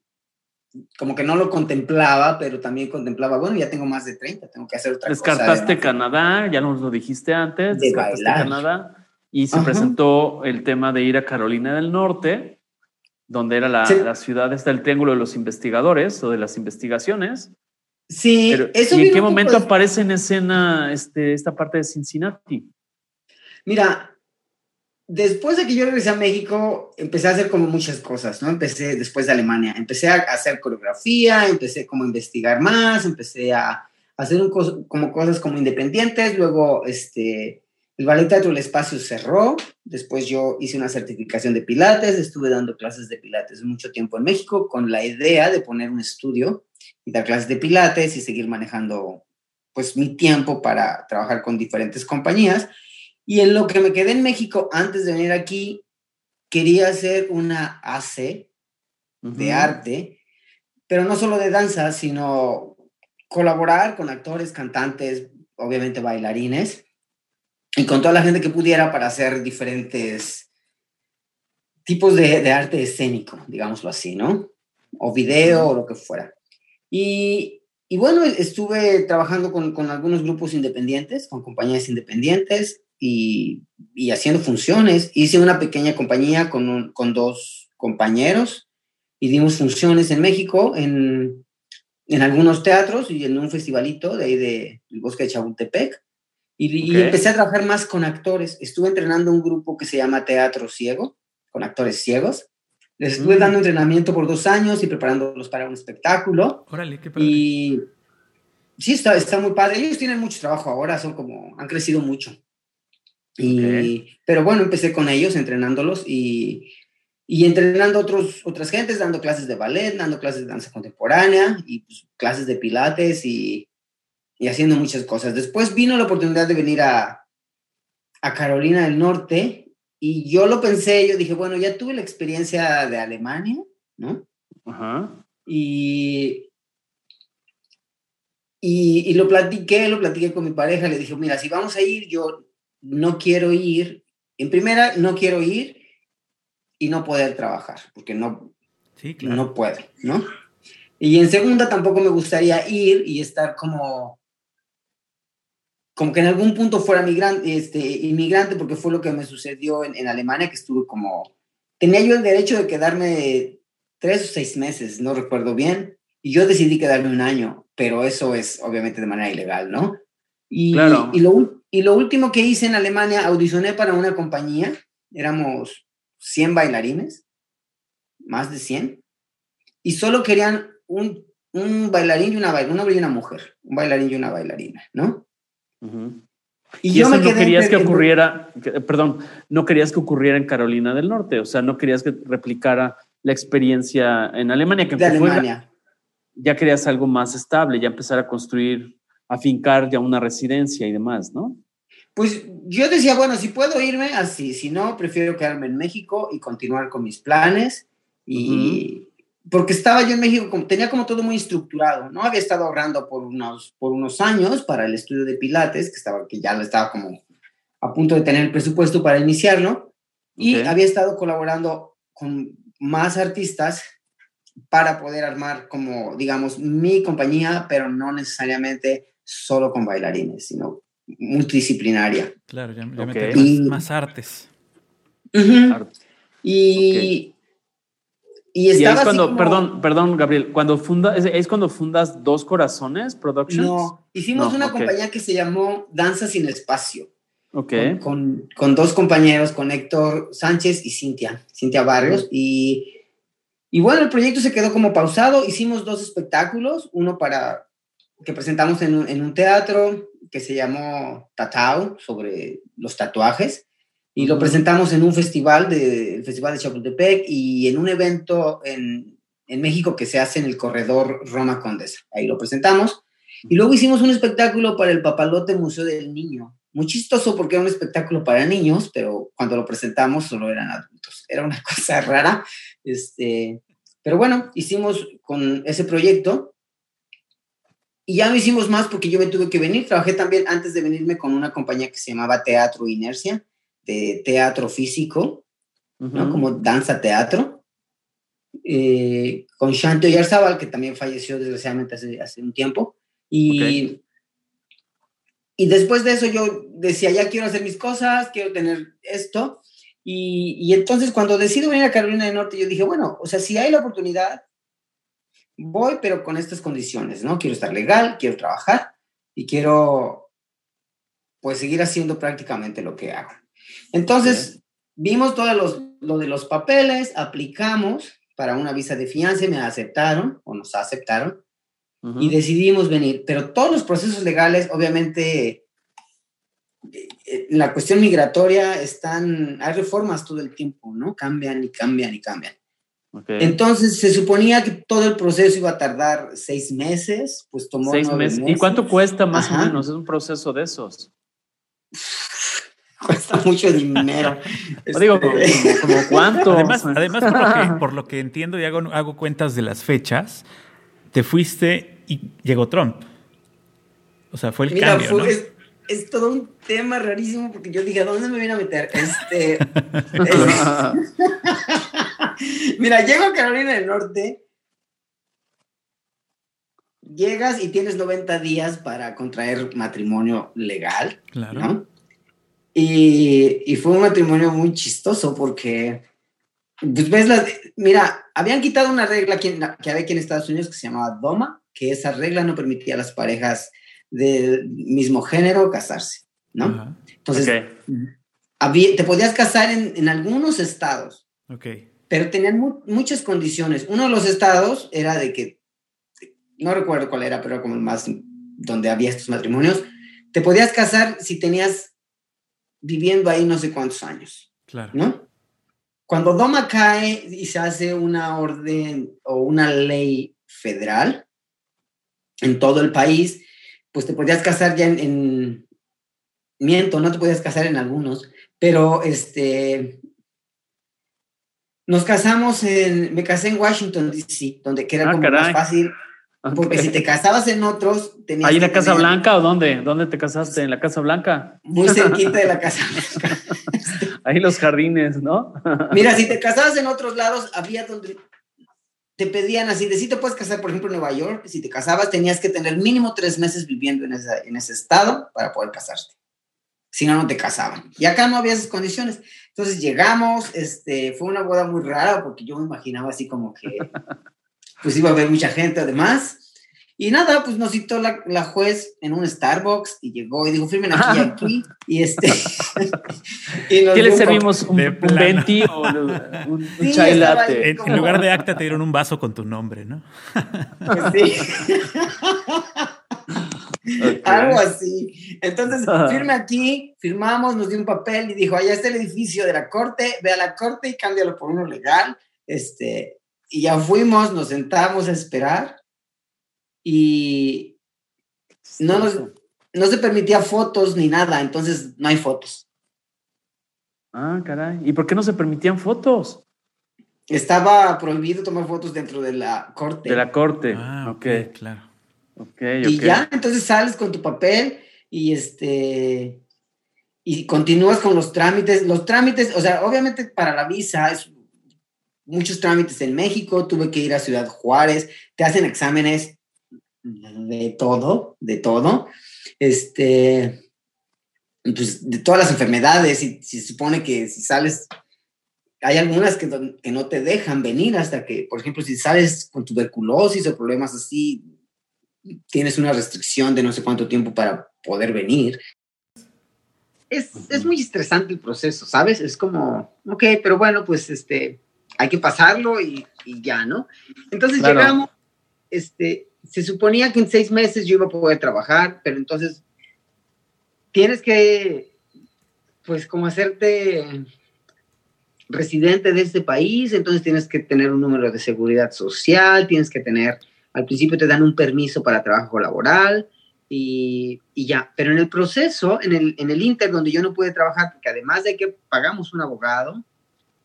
como que no lo contemplaba, pero también contemplaba, bueno, ya tengo más de 30, tengo que hacer otra descartaste cosa. Descartaste Canadá, ya nos lo dijiste antes, de descartaste bailar. Canadá y se presentó el tema de ir a Carolina del Norte donde era la, la, ciudad, está el Triángulo de los Investigadores o de las investigaciones. Sí, eso ¿Y en qué momento aparece en escena este, esta parte de Cincinnati? Mira, después de que yo regresé a México, empecé a hacer como muchas cosas, ¿no? Empecé después de Alemania, empecé a hacer coreografía, empecé como a investigar más, empecé a hacer un como cosas como independientes, luego este, el Ballet Teatro del Espacio cerró, después yo hice una certificación de Pilates, estuve dando clases de Pilates mucho tiempo en México con la idea de poner un estudio y dar clases de Pilates y seguir manejando pues mi tiempo para trabajar con diferentes compañías. Y en lo que me quedé en México antes de venir aquí, quería hacer una AC de arte, pero no solo de danza, sino colaborar con actores, cantantes, obviamente bailarines y con toda la gente que pudiera para hacer diferentes tipos de, arte escénico, digámoslo así, ¿no? O video o lo que fuera. Y, y bueno, estuve trabajando con, con, algunos grupos independientes, con compañías independientes y, y haciendo funciones. Hice una pequeña compañía con, con dos compañeros y dimos funciones en México, en, en algunos teatros y en un festivalito de ahí de, del bosque de Chapultepec. Y, empecé a trabajar más con actores. Estuve entrenando un grupo que se llama Teatro Ciego, con actores ciegos. Les estuve mm. dando entrenamiento por dos años y preparándolos para un espectáculo. Órale, qué padre. Y sí, está, está muy padre. Ellos tienen mucho trabajo ahora, son como, han crecido mucho. Y, Pero bueno, empecé con ellos, entrenándolos y, y entrenando otros, otras gentes, dando clases de ballet, dando clases de danza contemporánea y pues, clases de pilates y y haciendo muchas cosas. Después vino la oportunidad de venir a, a Carolina del Norte y yo lo pensé, yo dije, bueno, ya tuve la experiencia de Alemania, ¿no? Ajá. Y, y, y, lo platiqué, lo platiqué con mi pareja, le dije, mira, si vamos a ir, yo no quiero ir, en primera, no quiero ir y no poder trabajar, porque no, sí, claro. no puedo, ¿no? Y en segunda, tampoco me gustaría ir y estar como como que en algún punto fuera migrante, este, inmigrante, porque fue lo que me sucedió en, en, Alemania, que estuve como, tenía yo el derecho de quedarme tres o seis meses, no recuerdo bien, y yo decidí quedarme un año, pero eso es obviamente de manera ilegal, ¿no? Y, claro. y, lo, y lo último que hice en Alemania, audicioné para una compañía, éramos 100 bailarines, más de 100, y solo querían un, un bailarín y una, un hombre y una mujer, un bailarín y una bailarina, ¿no? Y, yo no querías que ocurriera, perdón, no querías que ocurriera en Carolina del Norte, o sea, no querías que replicara la experiencia en Alemania, que de Alemania. ya querías algo más estable, ya empezar a construir, a fincar ya una residencia y demás, ¿no? Pues yo decía, bueno, si puedo irme así, si no, prefiero quedarme en México y continuar con mis planes y, porque estaba yo en México, como, tenía como todo muy estructurado, ¿no? Había estado ahorrando por unos, por unos años para el estudio de Pilates, que, estaba, que ya lo estaba como a punto de tener el presupuesto para iniciarlo, y había estado colaborando con más artistas para poder armar como, digamos, mi compañía, pero no necesariamente solo con bailarines, sino multidisciplinaria. Claro, ya, ya más, artes. Y, y, estaba cuando, perdón, perdón, Gabriel, cuando funda, es, cuando fundas Dos Corazones Productions. No, hicimos una compañía que se llamó Danza sin Espacio. Ok. Con, con, dos compañeros, con Héctor Sánchez y Cintia, Cintia Barrios. Y, y bueno, el proyecto se quedó como pausado. Hicimos dos espectáculos, uno para que presentamos en, en un teatro que se llamó Tatao, sobre los tatuajes y lo presentamos en un festival, de, el Festival de Chapultepec y en un evento en, en México que se hace en el corredor Roma Condesa. Ahí lo presentamos. Y luego hicimos un espectáculo para el Papalote Museo del Niño. Muy chistoso porque era un espectáculo para niños, pero cuando lo presentamos solo eran adultos. Era una <laughs> cosa rara. Este, pero bueno, hicimos con ese proyecto y ya no hicimos más porque yo me tuve que venir. Trabajé también antes de venirme con una compañía que se llamaba Teatro Inercia de teatro físico, ¿no? Como danza teatro, eh, con Shanto Yarzabal, que también falleció desgraciadamente hace, hace un tiempo. Y, y después de eso yo decía, ya quiero hacer mis cosas, quiero tener esto. Y, y, entonces cuando decido venir a Carolina del Norte, yo dije, bueno, o sea, si hay la oportunidad, voy, pero con estas condiciones, ¿no? Quiero estar legal, quiero trabajar y quiero, pues, seguir haciendo prácticamente lo que hago. Entonces, vimos todo lo de los papeles, aplicamos para una visa de fianza, me aceptaron o nos aceptaron y decidimos venir. Pero todos los procesos legales, obviamente, eh, la cuestión migratoria están, hay reformas todo el tiempo, ¿no? Cambian y cambian y cambian. Entonces se suponía que todo el proceso iba a tardar seis meses, pues tomó seis meses. ¿Y cuánto cuesta más o menos? Es un proceso de esos. <laughs> cuesta mucho dinero. Digo, este, como, <laughs> cuánto. Además, además por, lo que, entiendo y hago, hago cuentas de las fechas, te fuiste y llegó Trump. O sea, fue el cambio, ¿no? es, todo un tema rarísimo porque yo dije, ¿a dónde me voy a meter? Este, <laughs> <laughs> Mira, llego a Carolina del Norte, llegas y tienes 90 días para contraer matrimonio legal, claro. ¿no? Y, fue un matrimonio muy chistoso porque, pues ves, las, mira, habían quitado una regla que, que había aquí en Estados Unidos que se llamaba DOMA, que esa regla no permitía a las parejas del mismo género casarse, ¿no? Entonces, te podías casar en, en algunos estados, okay. Pero tenían muchas condiciones. Uno de los estados era de que, no recuerdo cuál era, pero era como el más donde había estos matrimonios, te podías casar si tenías viviendo ahí no sé cuántos años. Claro. ¿No? Cuando Doma cae y se hace una orden o una ley federal en todo el país, pues te podías casar ya en, miento, no te podías casar en algunos, pero este nos casamos en, me casé en Washington DC, donde que era ah, como más fácil porque si te casabas en otros, tenías. ¿Ahí en la Casa Blanca o dónde? ¿Dónde te casaste? ¿En la Casa Blanca? Muy <laughs> cerquita de la Casa Blanca. <laughs> Ahí los jardines, ¿no? <laughs> Mira, si te casabas en otros lados, había donde te pedían así, de si te puedes casar, por ejemplo, en Nueva York, si te casabas, tenías que tener mínimo tres meses viviendo en, en ese estado para poder casarte. Si no, no te casaban. Y acá no había esas condiciones. Entonces llegamos, este, fue una boda muy rara porque yo me imaginaba así como que <laughs> pues iba a haber mucha gente además. Y nada, pues nos citó la, la, juez en un Starbucks y llegó y dijo, firmen aquí y aquí. Y este. <laughs> <laughs> y ¿Qué le servimos? ¿Un, un venti o un, chai latte? En, lugar de acta te dieron un vaso con tu nombre, ¿no? Pues sí. Algo así. Entonces, firme aquí, firmamos, nos dio un papel y dijo, allá está el edificio de la corte, ve a la corte y cámbialo por uno legal. Este, y ya fuimos, nos sentamos a esperar y no, no se permitía fotos ni nada, entonces no hay fotos. Ah, caray. ¿Y por qué no se permitían fotos? Estaba prohibido tomar fotos dentro de la corte. De la corte. Ah, ok, claro. Okay, y ya, entonces sales con tu papel y este y continúas con los trámites. Los trámites, o sea, obviamente para la visa es muchos trámites en México, tuve que ir a Ciudad Juárez, te hacen exámenes de todo, de todo. Este, pues, de todas las enfermedades, y se supone que si sales, hay algunas que, que no te dejan venir hasta que, por ejemplo, si sales con tuberculosis o problemas así, tienes una restricción de no sé cuánto tiempo para poder venir. Es, es, muy estresante el proceso, ¿sabes? Es como, ok, pero bueno, pues este, hay que pasarlo y, y ya, ¿no? Entonces llegamos, este, se suponía que en seis meses yo iba a poder trabajar, pero entonces tienes que, pues, como hacerte residente de este país, entonces tienes que tener un número de seguridad social, tienes que tener al principio te dan un permiso para trabajo laboral y, ya. Pero en el proceso, en el, en el Inter, donde yo no pude trabajar, porque además de que pagamos un abogado,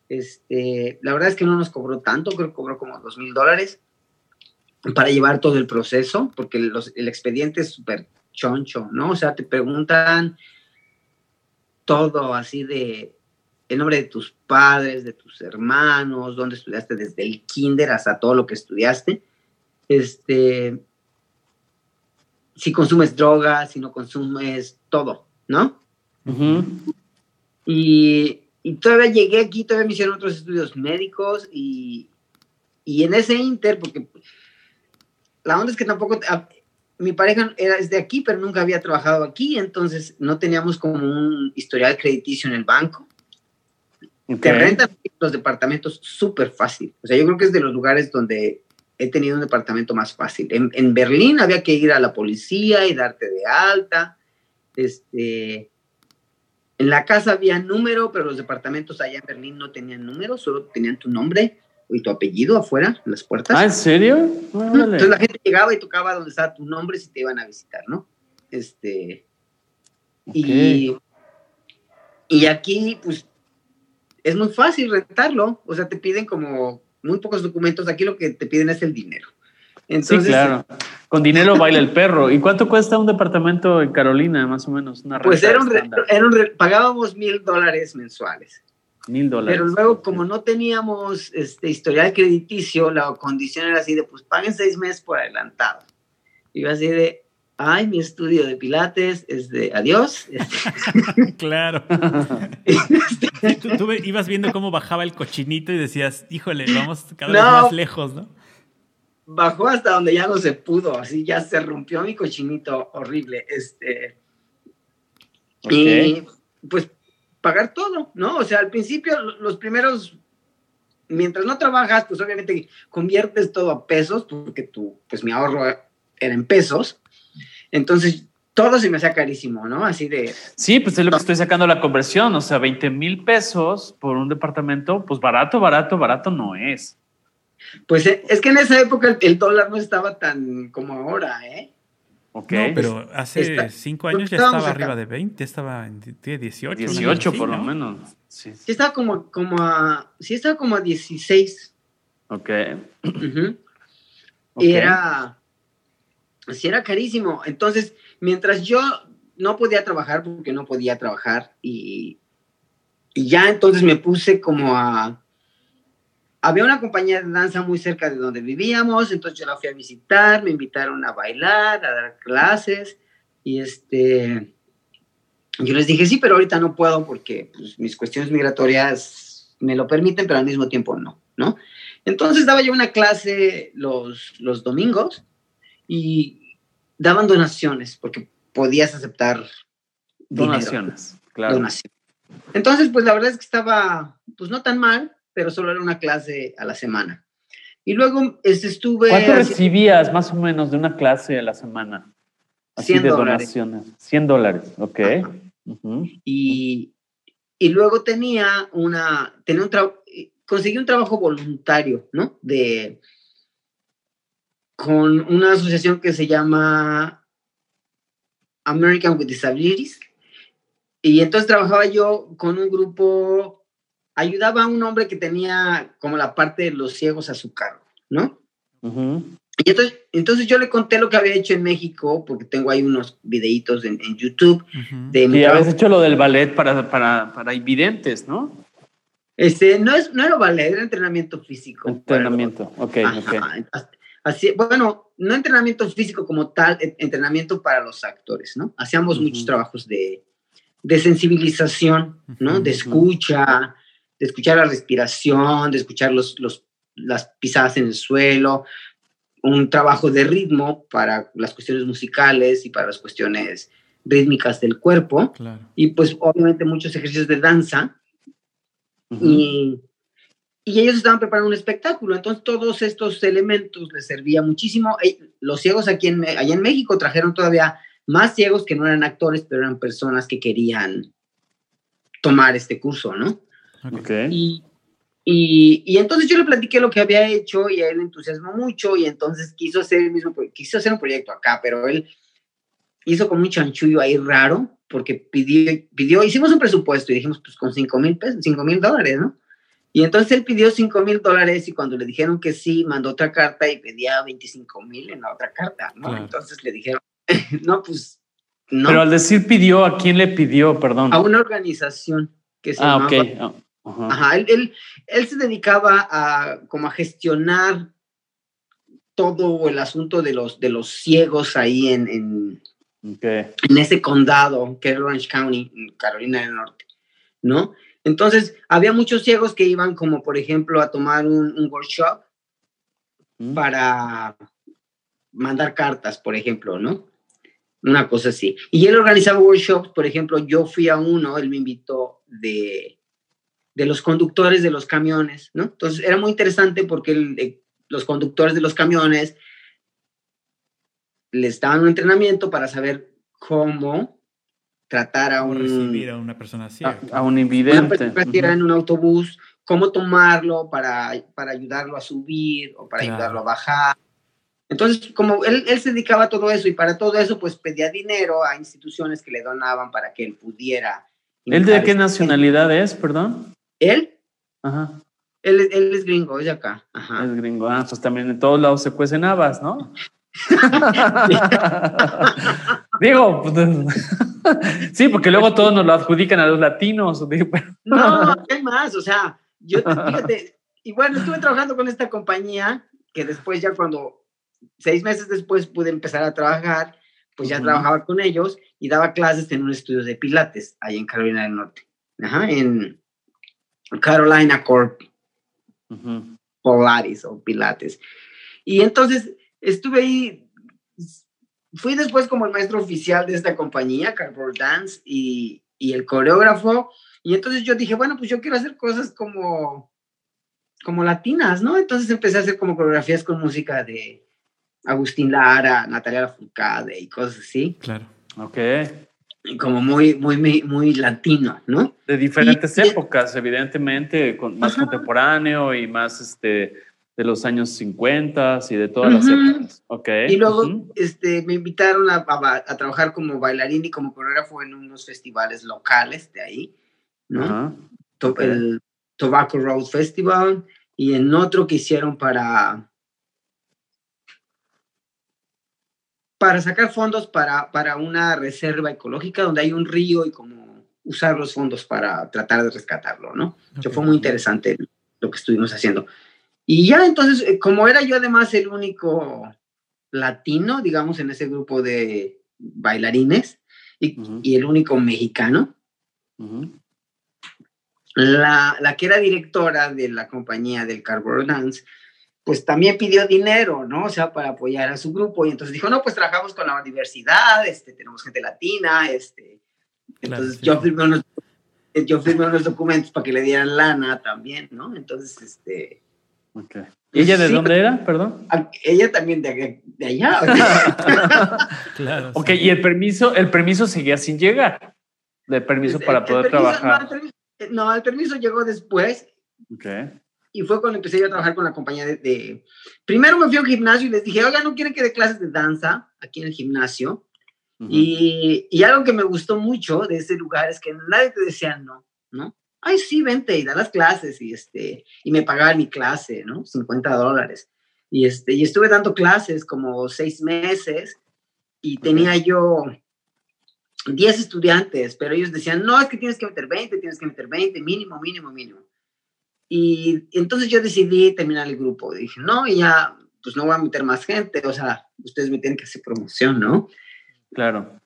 este, la verdad es que no nos cobró tanto, creo que cobró como dos mil dólares para llevar todo el proceso, porque el expediente es súper choncho, ¿no? O sea, te preguntan todo así de el nombre de tus padres, de tus hermanos, dónde estudiaste desde el kinder hasta todo lo que estudiaste este, si consumes drogas, si no consumes todo, ¿no? y, todavía llegué aquí, todavía me hicieron otros estudios médicos y, en ese inter, porque la onda es que tampoco, mi pareja era de aquí, pero nunca había trabajado aquí, entonces no teníamos como un historial crediticio en el banco. Te rentan los departamentos súper fácil. O sea, yo creo que es de los lugares donde he tenido un departamento más fácil. En, Berlín había que ir a la policía y darte de alta. Este, en la casa había número, pero los departamentos allá en Berlín no tenían número, solo tenían tu nombre y tu apellido afuera, en las puertas. ¿Ah, en serio? Entonces la gente llegaba y tocaba donde estaba tu nombre si te iban a visitar, ¿no? Este. Y, y aquí, pues, es muy fácil rentarlo. O sea, te piden como muy pocos documentos, aquí lo que te piden es el dinero. Entonces, sí, claro. Con dinero baila el perro. ¿Y cuánto cuesta un departamento en Carolina, más o menos? pues era un, pagábamos mil dólares mensuales. Mil dólares. Pero luego, como no teníamos este historial crediticio, la condición era así de, pues paguen seis meses por adelantado. Y así de, ay, mi estudio de pilates es de adiós. <laughs> claro. <laughs> tú, ibas viendo cómo bajaba el cochinito y decías, híjole, vamos cada vez más lejos, ¿no? Bajó hasta donde ya no se pudo, así ya se rompió mi cochinito horrible. Este. Y pues pagar todo, ¿no? O sea, al principio, los primeros mientras no trabajas, pues obviamente conviertes todo a pesos, porque tu, pues mi ahorro era en pesos. Entonces, todo se me hacía carísimo, ¿no? Así de... Sí, pues es lo que estoy sacando la conversión, o sea, 20 mil pesos por un departamento, pues barato, barato, barato no es. Pues eh, es que en esa época el, dólar no estaba tan como ahora, ¿eh? Ok. pero hace cinco años ya estaba arriba de 20, estaba en 18. 18 por lo menos. Sí. estaba como, como a... Sí estaba como a 16. Ok. Y era sí era carísimo. Entonces, mientras yo no podía trabajar porque no podía trabajar y, y ya entonces me puse como a... Había una compañía de danza muy cerca de donde vivíamos, entonces yo la fui a visitar, me invitaron a bailar, a dar clases y este... Yo les dije, sí, pero ahorita no puedo porque pues, mis cuestiones migratorias me lo permiten, pero al mismo tiempo no, ¿no? Entonces daba yo una clase los, los domingos y daban donaciones porque podías aceptar donaciones, claro. Donaciones. Entonces, pues la verdad es que estaba, pues no tan mal, pero solo era una clase a la semana. Y luego este, estuve... ¿Cuánto recibías más o menos de una clase a la semana? Así 100 de dólares. donaciones. 100 dólares, ok. y, y, luego tenía una, tenía un conseguí un trabajo voluntario, ¿no? De, con una asociación que se llama American with Disabilities. Y entonces trabajaba yo con un grupo, ayudaba a un hombre que tenía como la parte de los ciegos a su cargo, ¿no? Y entonces, entonces yo le conté lo que había hecho en México, porque tengo ahí unos videitos en, YouTube. de y habías hecho lo del ballet para, para, para invidentes, ¿no? Este, no, es, no era ballet, era entrenamiento físico. Entrenamiento, ok, Así, bueno, no entrenamiento físico como tal, entrenamiento para los actores, ¿no? Hacíamos muchos trabajos de, de sensibilización, ¿no? De escucha, de escuchar la respiración, de escuchar los, los, las pisadas en el suelo, un trabajo de ritmo para las cuestiones musicales y para las cuestiones rítmicas del cuerpo. Y pues obviamente muchos ejercicios de danza. y, y, ellos estaban preparando un espectáculo. Entonces todos estos elementos les servía muchísimo. Los ciegos aquí en, allá en México trajeron todavía más ciegos que no eran actores, pero eran personas que querían tomar este curso, ¿no? Y, y, y, entonces yo le platiqué lo que había hecho y a él le entusiasmó mucho y entonces quiso hacer el mismo, quiso hacer un proyecto acá, pero él hizo como un chanchullo ahí raro porque pidió, pidió, hicimos un presupuesto y dijimos pues con 5 mil pesos, 5 mil dólares, ¿no? Y entonces él pidió 5 mil dólares y cuando le dijeron que sí, mandó otra carta y pedía 25 mil en la otra carta, ¿no? Entonces le dijeron, <laughs> no, pues no. Pero al decir pidió, ¿a quién le pidió, perdón? A una organización que se ah, llamaba... Ajá, él, él, se dedicaba a como a gestionar todo el asunto de los, de los ciegos ahí en, en, en ese condado que es Orange County, en Carolina del Norte, ¿no? Entonces, había muchos ciegos que iban como, por ejemplo, a tomar un, un workshop mm. para mandar cartas, por ejemplo, ¿no? Una cosa así. Y él organizaba workshops, por ejemplo, yo fui a uno, él me invitó de, de los conductores de los camiones, ¿no? Entonces era muy interesante porque eh, los conductores de los camiones les daban un entrenamiento para saber cómo tratar a un... Recibir a una persona así. A, un invidente. Una en un autobús, cómo tomarlo para, para ayudarlo a subir o para ayudarlo a bajar. Entonces, como él, él, se dedicaba a todo eso y para todo eso, pues pedía dinero a instituciones que le donaban para que él pudiera. ¿Él de qué nacionalidad es, perdón? ¿Él? Ajá. Él, él, es gringo, es de acá. Ajá. Es gringo. Ah, pues también en todos lados se cuecen habas, ¿no? <laughs> Digo, pues, sí, porque luego todos nos lo adjudican a los latinos. no, hay más, o sea, yo, fíjate, y bueno, estuve trabajando con esta compañía que después ya cuando, seis meses después pude empezar a trabajar, pues ya trabajaba con ellos y daba clases en un estudio de pilates ahí en Carolina del Norte. Ajá, en, Carolina Corp, Polaris o Pilates. Y entonces estuve ahí, fui después como el maestro oficial de esta compañía, Cardboard Dance, y, y el coreógrafo. Y entonces yo dije, bueno, pues yo quiero hacer cosas como, como latinas, ¿no? Entonces empecé a hacer como coreografías con música de Agustín Lara, Natalia Lafourcade y cosas así. Claro. Ok como muy, muy, muy, latino, ¿no? De diferentes épocas, evidentemente, con, más contemporáneo y más este, de los años 50 y de todas las épocas. Okay. Y luego este, me invitaron a, a, trabajar como bailarín y como coreógrafo en unos festivales locales de ahí, ¿no? El Tobacco Road Festival y en otro que hicieron para para sacar fondos para, para una reserva ecológica donde hay un río y como usar los fondos para tratar de rescatarlo, ¿no? fue muy interesante lo que estuvimos haciendo. Y ya entonces, eh, como era yo además el único latino, digamos, en ese grupo de bailarines y, y el único mexicano, la, la, que era directora de la compañía del Cardboard Dance pues también pidió dinero, ¿no? O sea, para apoyar a su grupo. Y entonces dijo, no, pues trabajamos con la universidad, este, tenemos gente latina, este. Entonces yo, firmé unos, yo firmé unos documentos para que le dieran lana también, ¿no? Entonces, este... Okay. ¿Y ella de dónde era, perdón? Ella también de, de allá. <laughs> claro. Ok, y el permiso, el permiso seguía sin llegar. De permiso para poder trabajar. No el, permiso, llegó después. Okay y fue cuando empecé yo a trabajar con la compañía de, Primero me fui a un gimnasio y les dije, oiga, ¿no quieren que dé clases de danza aquí en el gimnasio? y, y, algo que me gustó mucho de ese lugar es que nadie te decía no, ¿no? Ay, sí, vente y da las clases y, este, y me pagaban mi clase, ¿no? 50 dólares. Y, este, y estuve dando clases como seis meses y tenía yo 10 estudiantes, pero ellos decían, no, es que tienes que meter 20, tienes que meter 20, mínimo, mínimo, mínimo. Y, entonces yo decidí terminar el grupo. Dije, no, y ya, pues no voy a meter más gente, o sea, ustedes me tienen que hacer promoción, ¿no? Claro.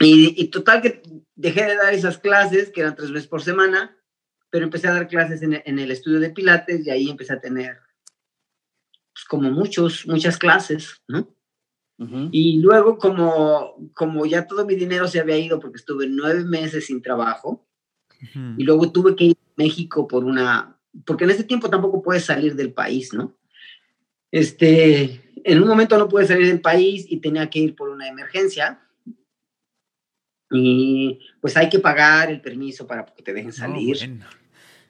Y, y total que dejé de dar esas clases, que eran tres veces por semana, pero empecé a dar clases en, en el estudio de Pilates y ahí empecé a tener pues, como muchos, muchas clases, ¿no? Y luego, como, como ya todo mi dinero se había ido porque estuve nueve meses sin trabajo, y luego tuve que ir a México por una, porque en ese tiempo tampoco puedes salir del país, ¿no? Este, en un momento no pude salir del país y tenía que ir por una emergencia. Y pues hay que pagar el permiso para que te dejen salir.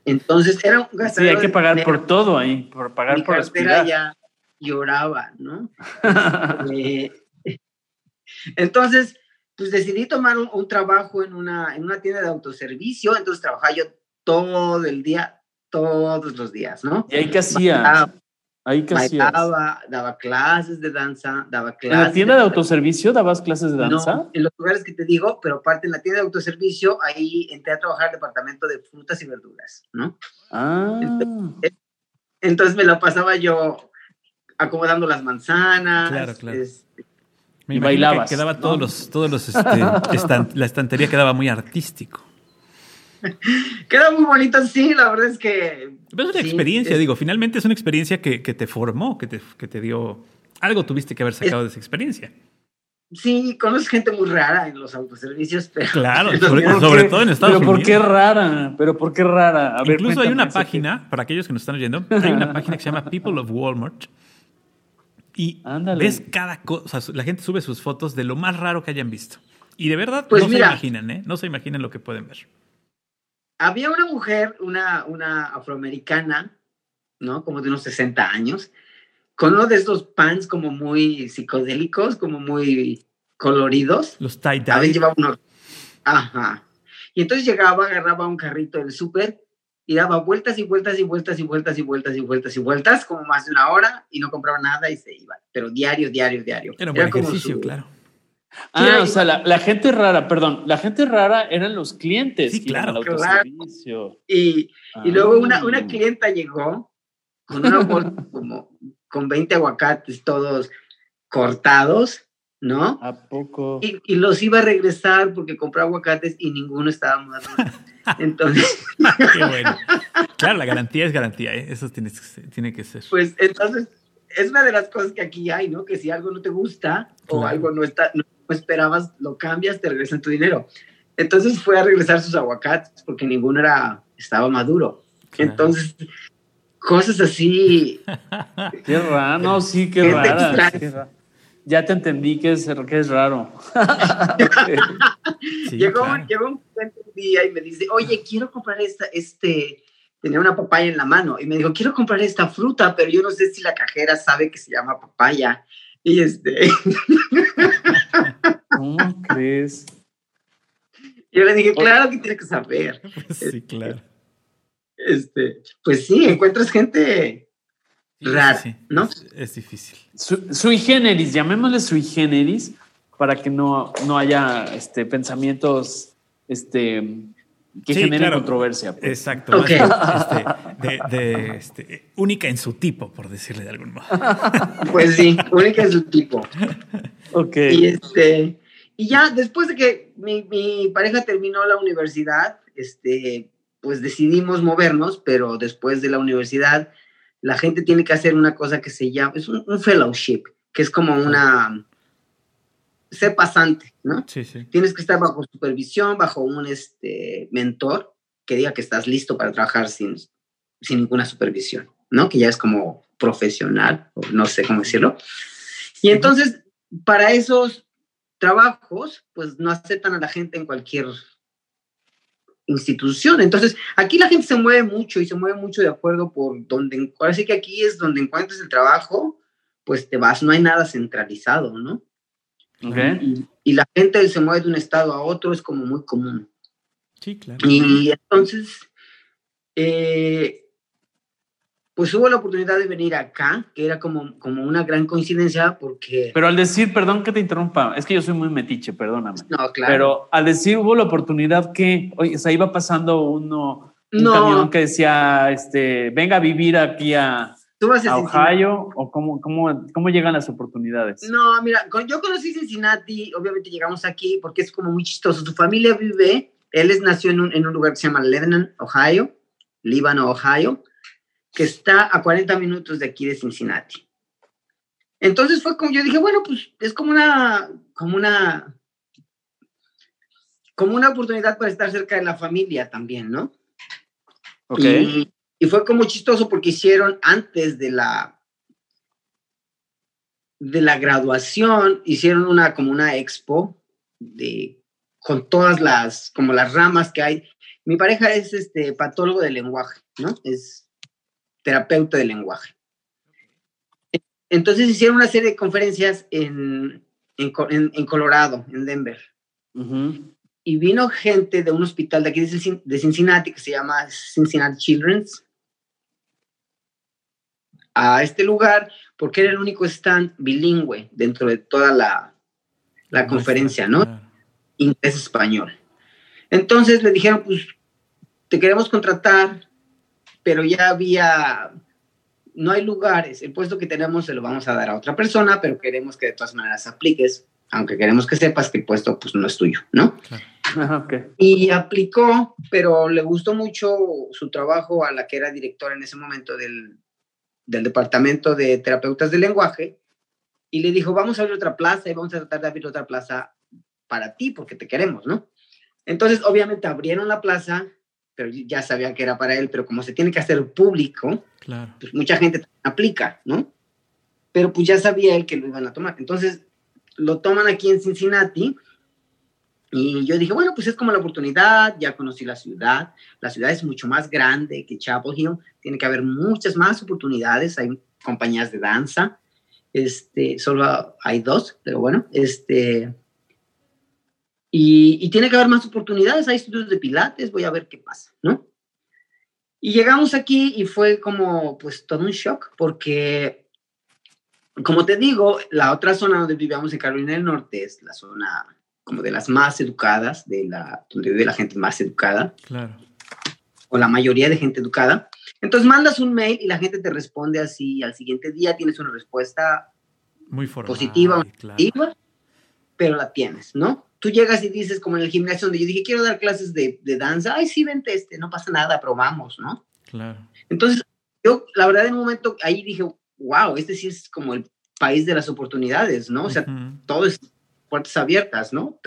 Entonces era un gasto. Sí, hay que pagar por todo ahí, por pagar por respirar. ya lloraba, ¿no? <laughs> Eh, entonces, pues decidí tomar un, trabajo en una, en una tienda de autoservicio, entonces trabajaba yo todo el día, todos los días, ¿no? ¿Y ahí qué hacía? Ahí hacías? Daba, clases de danza, daba clases. ¿En la tienda de, autoservicio dabas clases de danza? No, en los lugares que te digo, pero aparte en la tienda de autoservicio, ahí entré a trabajar al departamento de frutas y verduras, ¿no? Ah. Entonces, me la pasaba yo acomodando las manzanas. Claro, claro. Me y bailabas. Que quedaba todos los, todos los, este, <laughs> la estantería quedaba muy artístico. <laughs> Queda muy bonito, sí, la verdad es que... Pero es una experiencia, digo, finalmente es una experiencia que, que te formó, que te, que te, dio... Algo tuviste que haber sacado de esa experiencia. Sí, conoces gente muy rara en los autoservicios, <laughs> pero... Claro, <laughs> sobre, todo en Estados Unidos. ¿Pero por qué rara? ¿Pero por qué rara? Incluso hay una página, para aquellos que nos están oyendo, hay una página que se llama People of Walmart, y ves cada cosa, la gente sube sus fotos de lo más raro que hayan visto. Y de verdad pues no se imaginan, ¿eh? No se imaginan lo que pueden ver. Había una mujer, una, una afroamericana, ¿no? Como de unos 60 años, con uno de estos pants como muy psicodélicos, como muy coloridos. Los tie-dye. A veces llevaba uno. Ajá. Y entonces llegaba, agarraba un carrito del súper y daba vueltas y vueltas y vueltas y vueltas y vueltas y vueltas y vueltas, como más de una hora, y no compraba nada y se iba. Pero diario, diario, diario. Era un buen ejercicio, claro. Ah, o sea, la, gente rara, perdón, la gente rara eran los clientes. Sí, claro. Y, y luego una, una ah. clienta llegó con una bolsa como con 20 aguacates todos cortados, ¿no? ¿A poco? Y, y los iba a regresar porque compró aguacates y ninguno estaba maduro. <laughs> Entonces. <laughs> Qué bueno. Claro, la garantía es garantía, ¿eh? eso tiene, tiene que ser. Pues entonces, es una de las cosas que aquí hay, ¿no? Que si algo no te gusta o algo no está, no esperabas, lo cambias, te regresan tu dinero. Entonces fue a regresar sus aguacates porque ninguno era, estaba maduro. Entonces, cosas así. <laughs> qué raro, sí, qué raro ya te entendí que es, que es raro. <laughs> llegó, un día y me dice, oye, quiero comprar esta, este, tenía una papaya en la mano y me dijo, quiero comprar esta fruta, pero yo no sé si la cajera sabe que se llama papaya. Y este... <laughs> ¿Cómo crees? Yo le dije, claro que tiene que saber. <laughs> Sí, claro. Este, pues sí, encuentras gente raro, ¿no? Es, difícil. sui generis, llamémosle sui generis, para que no, no haya este, pensamientos este, que generen controversia. Pues. Exacto. Este, de, este, única en su tipo, por decirle de algún modo. <laughs> Pues sí, única en su tipo. Ok. Y, este, y ya después de que mi, mi pareja terminó la universidad, este, pues decidimos movernos, pero después de la universidad la gente tiene que hacer una cosa que se llama, es un, fellowship, que es como una, ser pasante, ¿no? Sí, sí. Tienes que estar bajo supervisión, bajo un este, mentor que diga que estás listo para trabajar sin, sin ninguna supervisión, ¿no? Que ya es como profesional, o no sé cómo decirlo. Y entonces, para esos trabajos, pues no aceptan a la gente en cualquier institución. Entonces, aquí la gente se mueve mucho y se mueve mucho de acuerdo por donde, así que aquí es donde encuentres el trabajo, pues te vas, no hay nada centralizado, ¿no? Okay. Y, la gente se mueve de un estado a otro, es como muy común. Sí, claro. Y entonces, eh, pues hubo la oportunidad de venir acá, que era como, como una gran coincidencia porque... Pero al decir, perdón que te interrumpa, es que yo soy muy metiche, perdóname. No, claro. Pero al decir hubo la oportunidad que, oye, o sea, iba pasando uno un camión que decía, este, venga a vivir aquí a, Ohio? ¿O cómo, cómo, cómo, llegan las oportunidades? No, mira, yo conocí Cincinnati, obviamente llegamos aquí porque es como muy chistoso. Su familia vive, él es, nació en un, en un lugar que se llama Lebanon, Ohio, Líbano, Ohio, que está a 40 minutos de aquí de Cincinnati. Entonces fue como, yo dije, bueno, pues es como una, como una, como una oportunidad para estar cerca de la familia también, ¿no? Ok. Y, fue como chistoso porque hicieron antes de la, de la graduación, hicieron una, como una expo de, con todas las, como las ramas que hay. Mi pareja es este patólogo de lenguaje, ¿no? Es terapeuta de lenguaje. Entonces hicieron una serie de conferencias en, en, Colorado, en Denver. Y vino gente de un hospital de aquí de Cincinnati que se llama Cincinnati Children's a este lugar porque era el único stand bilingüe dentro de toda la, la conferencia, ¿no? Inglés-español. Entonces le dijeron, pues te queremos contratar, pero ya había no hay lugares, el puesto que tenemos se lo vamos a dar a otra persona, pero queremos que de todas maneras apliques, aunque queremos que sepas que el puesto pues no es tuyo, ¿no? Y aplicó, pero le gustó mucho su trabajo a la que era directora en ese momento del, del departamento de terapeutas del lenguaje y le dijo, vamos a abrir otra plaza y vamos a tratar de abrir otra plaza para ti porque te queremos, ¿no? Entonces, obviamente abrieron la plaza, pero ya sabía que era para él, pero como se tiene que hacer público, claro. pues mucha gente aplica, ¿no? Pero pues ya sabía él que lo iban a tomar. Entonces lo toman aquí en Cincinnati y yo dije, bueno, pues es como la oportunidad, ya conocí la ciudad, la ciudad es mucho más grande que Chapel Hill, tiene que haber muchas más oportunidades, hay compañías de danza, este, solo hay dos, pero bueno, este, y, tiene que haber más oportunidades, hay estudios de pilates, voy a ver qué pasa, ¿no? Y llegamos aquí y fue como, pues, todo un shock, porque, como te digo, la otra zona donde vivíamos en Carolina del Norte es la zona como de las más educadas, de la, donde vive la gente más educada. Claro. O la mayoría de gente educada. Entonces mandas un mail y la gente te responde así, al siguiente día tienes una respuesta muy positiva, positiva, pero la tienes, ¿no? tú llegas y dices, como en el gimnasio donde yo dije, quiero dar clases de, de danza, ay, sí, vente este, no pasa nada, probamos, ¿no? Claro. Entonces, yo, la verdad, en un momento ahí dije, wow, este sí es como el país de las oportunidades, ¿no? O sea, todo es puertas abiertas, ¿no?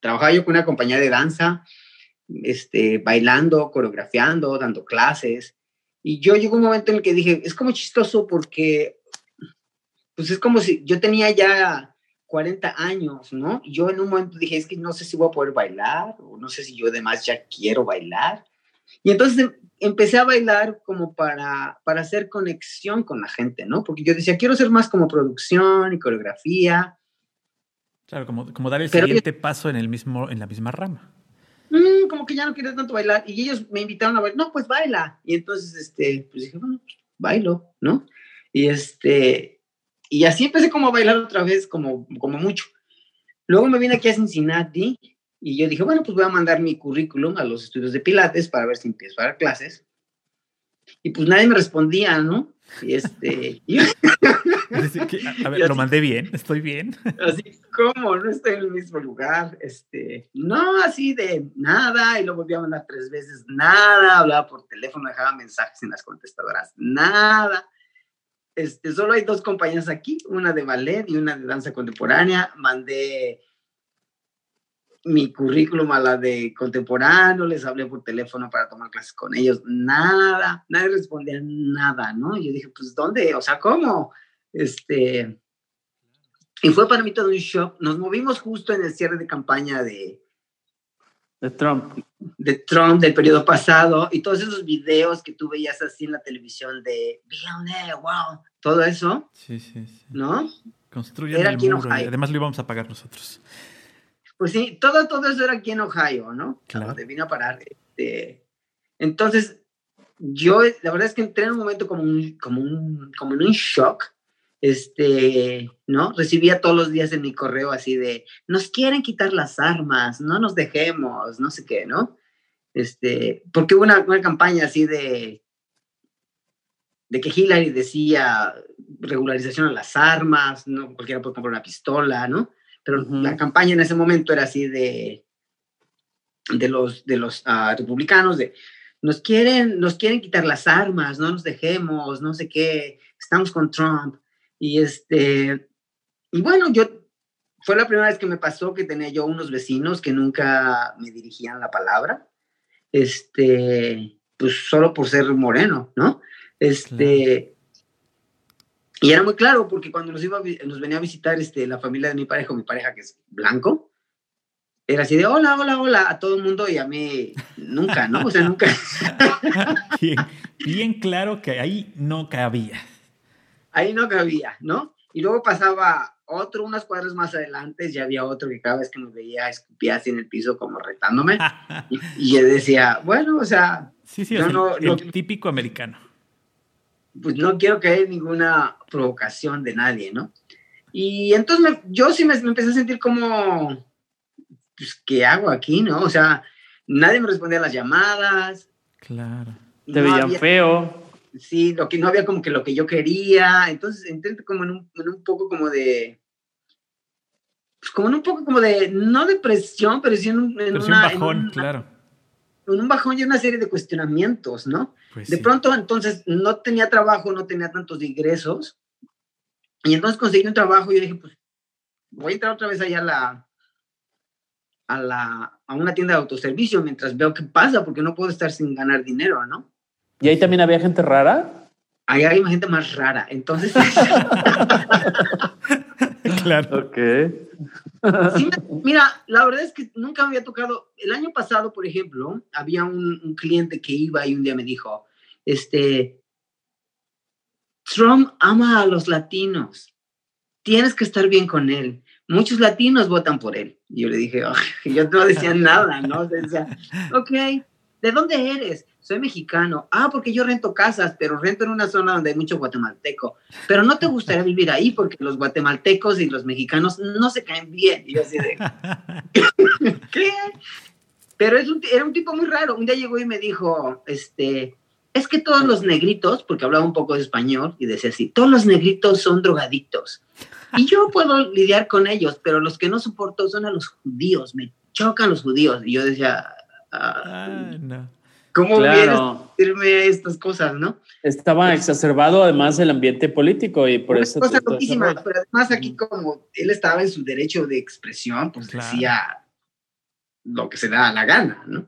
Trabajaba yo con una compañía de danza, este, bailando, coreografiando, dando clases. Y yo llegó un momento en el que dije, es como chistoso porque, pues es como si yo tenía ya 40 años, ¿no? yo en un momento dije, es que no sé si voy a poder bailar, o no sé si yo además ya quiero bailar. Y entonces em, empecé a bailar como para, para hacer conexión con la gente, ¿no? Porque yo decía, quiero ser más como producción y coreografía. Claro, como, como dar el siguiente paso en, el mismo, en la misma rama. Mm, como que ya no quería tanto bailar. Y ellos me invitaron a bailar, no, pues baila. Y entonces, este, pues dije, bueno, pues bailo, ¿no? Y este, y así empecé como a bailar otra vez, como, como mucho. Luego me vine aquí a Cincinnati y yo dije, bueno, pues voy a mandar mi currículum a los estudios de Pilates para ver si empiezo a dar clases. Y pues nadie me respondía, ¿no? Y este... <laughs> a ver, lo mandé bien, estoy bien. <laughs> Así como, no estoy en el mismo lugar. Este, no, así de nada. Y lo volví a mandar tres veces, nada. Hablaba por teléfono, dejaba mensajes en las contestadoras, nada. Este, solo hay dos compañías aquí, una de ballet y una de danza contemporánea. Mandé mi currículum a la de contemporáneo, les hablé por teléfono para tomar clases con ellos, nada, nadie respondía nada, ¿no? Yo dije, pues, ¿dónde? O sea, ¿cómo? Este, y fue para mí todo un shock. Nos movimos justo en el cierre de campaña de, de Trump. De Trump del periodo pasado y todos esos videos que tú veías así en la televisión de wow, todo eso. Sí, sí, sí. ¿No? Construyen era el aquí muro, en además lo íbamos a pagar nosotros. Pues sí, todo, todo eso era aquí en Ohio, ¿no? Claro. Donde vino a parar. Este, entonces, yo, la verdad es que entré en un momento como, un, como, un, como en un shock este, ¿no? Recibía todos los días en mi correo así de, nos quieren quitar las armas, no nos dejemos, no sé qué, ¿no? Este, porque hubo una, una campaña así de, de que Hillary decía regularización a las armas, no cualquiera puede comprar una pistola, ¿no? Pero la campaña en ese momento era así de, de los, de los ah, republicanos, de nos quieren, nos quieren quitar las armas, no nos dejemos, no sé qué, estamos con Trump. Y este, y bueno, yo, fue la primera vez que me pasó que tenía yo unos vecinos que nunca me dirigían la palabra, este, pues solo por ser moreno, ¿no? Este, y era muy claro porque cuando nos, iba, venía a visitar este, la familia de mi pareja, mi pareja que es blanco, era así de hola, hola, hola a todo el mundo y a mí nunca, ¿no? O sea, nunca. <laughs> bien, claro que ahí no cabía. Ahí no cabía, ¿no? Y luego pasaba otro, unas cuadras más adelante, ya había otro que cada vez que nos veía escupía así en el piso como retándome. <laughs> y, yo decía, bueno, o sea... Sí, sí, no, el típico americano pues no quiero que haya ninguna provocación de nadie, ¿no? Y entonces yo sí me, empecé a sentir como, pues, ¿qué hago aquí, no? O sea, nadie me respondía a las llamadas. Claro. Te veían feo. Sí, lo que no había como que lo que yo quería. Entonces entré como en un, en un poco como de, pues como en un poco como de, no depresión, pero sí en un, en una, bajón, claro en un bajón y una serie de cuestionamientos, ¿no? Pues de pronto, entonces, no tenía trabajo, no tenía tantos ingresos. Y entonces conseguí un trabajo y dije, pues, voy a entrar otra vez allá a la, a la, a una tienda de autoservicio mientras veo qué pasa, porque no puedo estar sin ganar dinero, ¿no? ¿Y ahí también había gente rara? Ahí hay gente más rara, entonces... <laughs> claro. Ok mira, la verdad es que nunca me había tocado. El año pasado, por ejemplo, había un, cliente que iba y un día me dijo, este, Trump ama a los latinos, tienes que estar bien con él. Muchos latinos votan por él. Y yo le dije, yo no decía nada, ¿no? Decía, ok, ¿de dónde eres? Soy mexicano. Ah, porque yo rento casas, pero rento en una zona donde hay mucho guatemalteco. Pero no te gustaría vivir ahí porque los guatemaltecos y los mexicanos no se caen bien. Y yo así de, <laughs> ¿qué? Pero era un tipo muy raro. Un día llegó y me dijo, este, es que todos los negritos, porque hablaba un poco de español y decía así, todos los negritos son drogadictos. Y yo puedo lidiar con ellos, pero los que no soporto son a los judíos, me chocan los judíos. Y yo decía, ah, ah no. ¿Cómo claro. decirme estas cosas, no? Estaba exacerbado además el ambiente político y por eso... Cosa loquísima, pero además aquí como él estaba en su derecho de expresión, pues decía lo que se da la gana, ¿no?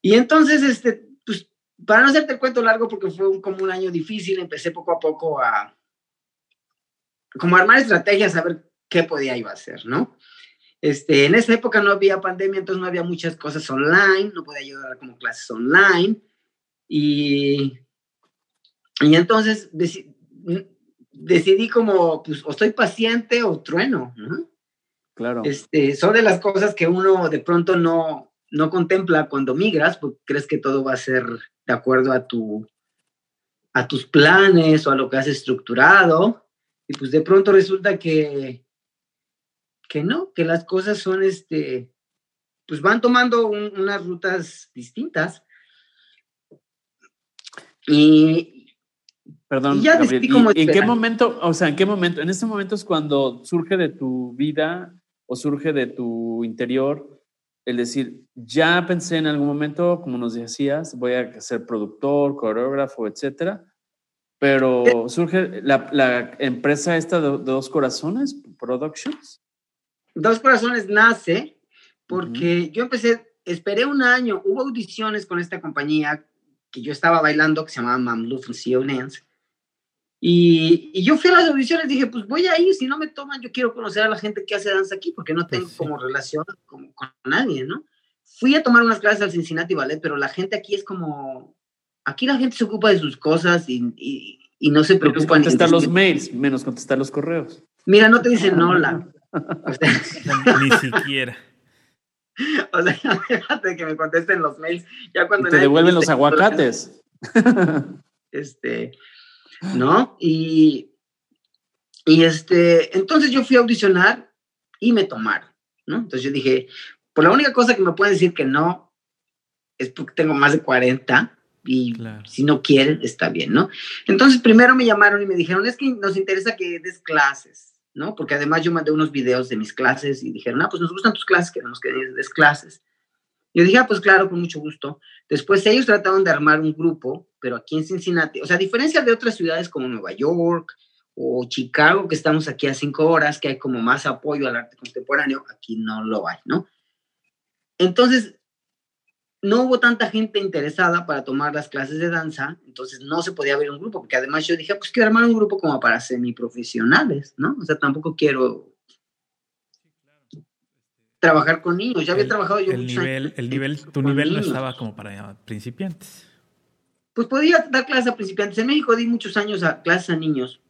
Y entonces, este, pues, para no hacerte el cuento largo, porque fue como un año difícil, empecé poco a poco a como armar estrategias, a ver qué podía iba a hacer, ¿no? Este, en esa época no había pandemia, entonces no había muchas cosas online, no podía ayudar como clases online. Y, y entonces decidí como, pues, o estoy paciente o trueno, Claro. Este, son de las cosas que uno de pronto no, no contempla cuando migras, porque crees que todo va a ser de acuerdo a, tu, a tus planes o a lo que has estructurado. Y pues de pronto resulta que, que no, que las cosas son, este, pues van tomando unas rutas distintas. Y, Perdón, ya en qué momento, o sea, en qué momento, en este momento es cuando surge de tu vida o surge de tu interior el decir, ya pensé en algún momento, como nos decías, voy a ser productor, coreógrafo, etcétera, pero eh. surge la, empresa esta de, de, Dos Corazones, Productions. Dos Corazones nace porque yo empecé, esperé un año, hubo audiciones con esta compañía que yo estaba bailando, que se llamaba Mamluf Dance. Y, y, yo fui a las audiciones, dije, pues voy a ir, si no me toman, yo quiero conocer a la gente que hace danza aquí, porque no tengo como relación con, con, nadie, ¿no? Fui a tomar unas clases al Cincinnati Ballet, pero la gente aquí es como, aquí la gente se ocupa de sus cosas y, y, no se preocupa. Menos contestar los mails, menos contestar los correos. Mira, no te dicen hola. <laughs> <laughs> <laughs> Ni siquiera. O sea, <laughs> fíjate que me contesten los mails. Ya cuando te devuelven los aguacates. Este, ¿no? Y, y este, entonces yo fui a audicionar y me tomaron, ¿no? Entonces yo dije, por la única cosa que me pueden decir que no, es porque tengo más de 40 y si no quieren, está bien, ¿no? Entonces, primero me llamaron y me dijeron, es que nos interesa que des clases, ¿no? Porque además yo mandé unos videos de mis clases y dijeron, ah, pues nos gustan tus clases, queremos que des clases. Yo dije, ah, pues claro, con mucho gusto. Después ellos trataron de armar un grupo, pero aquí en Cincinnati, o sea, a diferencia de otras ciudades como Nueva York o Chicago, que estamos aquí a cinco horas, que hay como más apoyo al arte contemporáneo, aquí no lo hay, ¿no? Entonces, no hubo tanta gente interesada para tomar las clases de danza, entonces no se podía ver un grupo, porque además yo dije, pues quiero armar un grupo como para semiprofesionales, ¿no? O sea, tampoco quiero trabajar con niños. Ya había trabajado yo. El nivel, el nivel, tu nivel no estaba como para principiantes. Pues podía dar clases a principiantes. En México di muchos años a clases a niños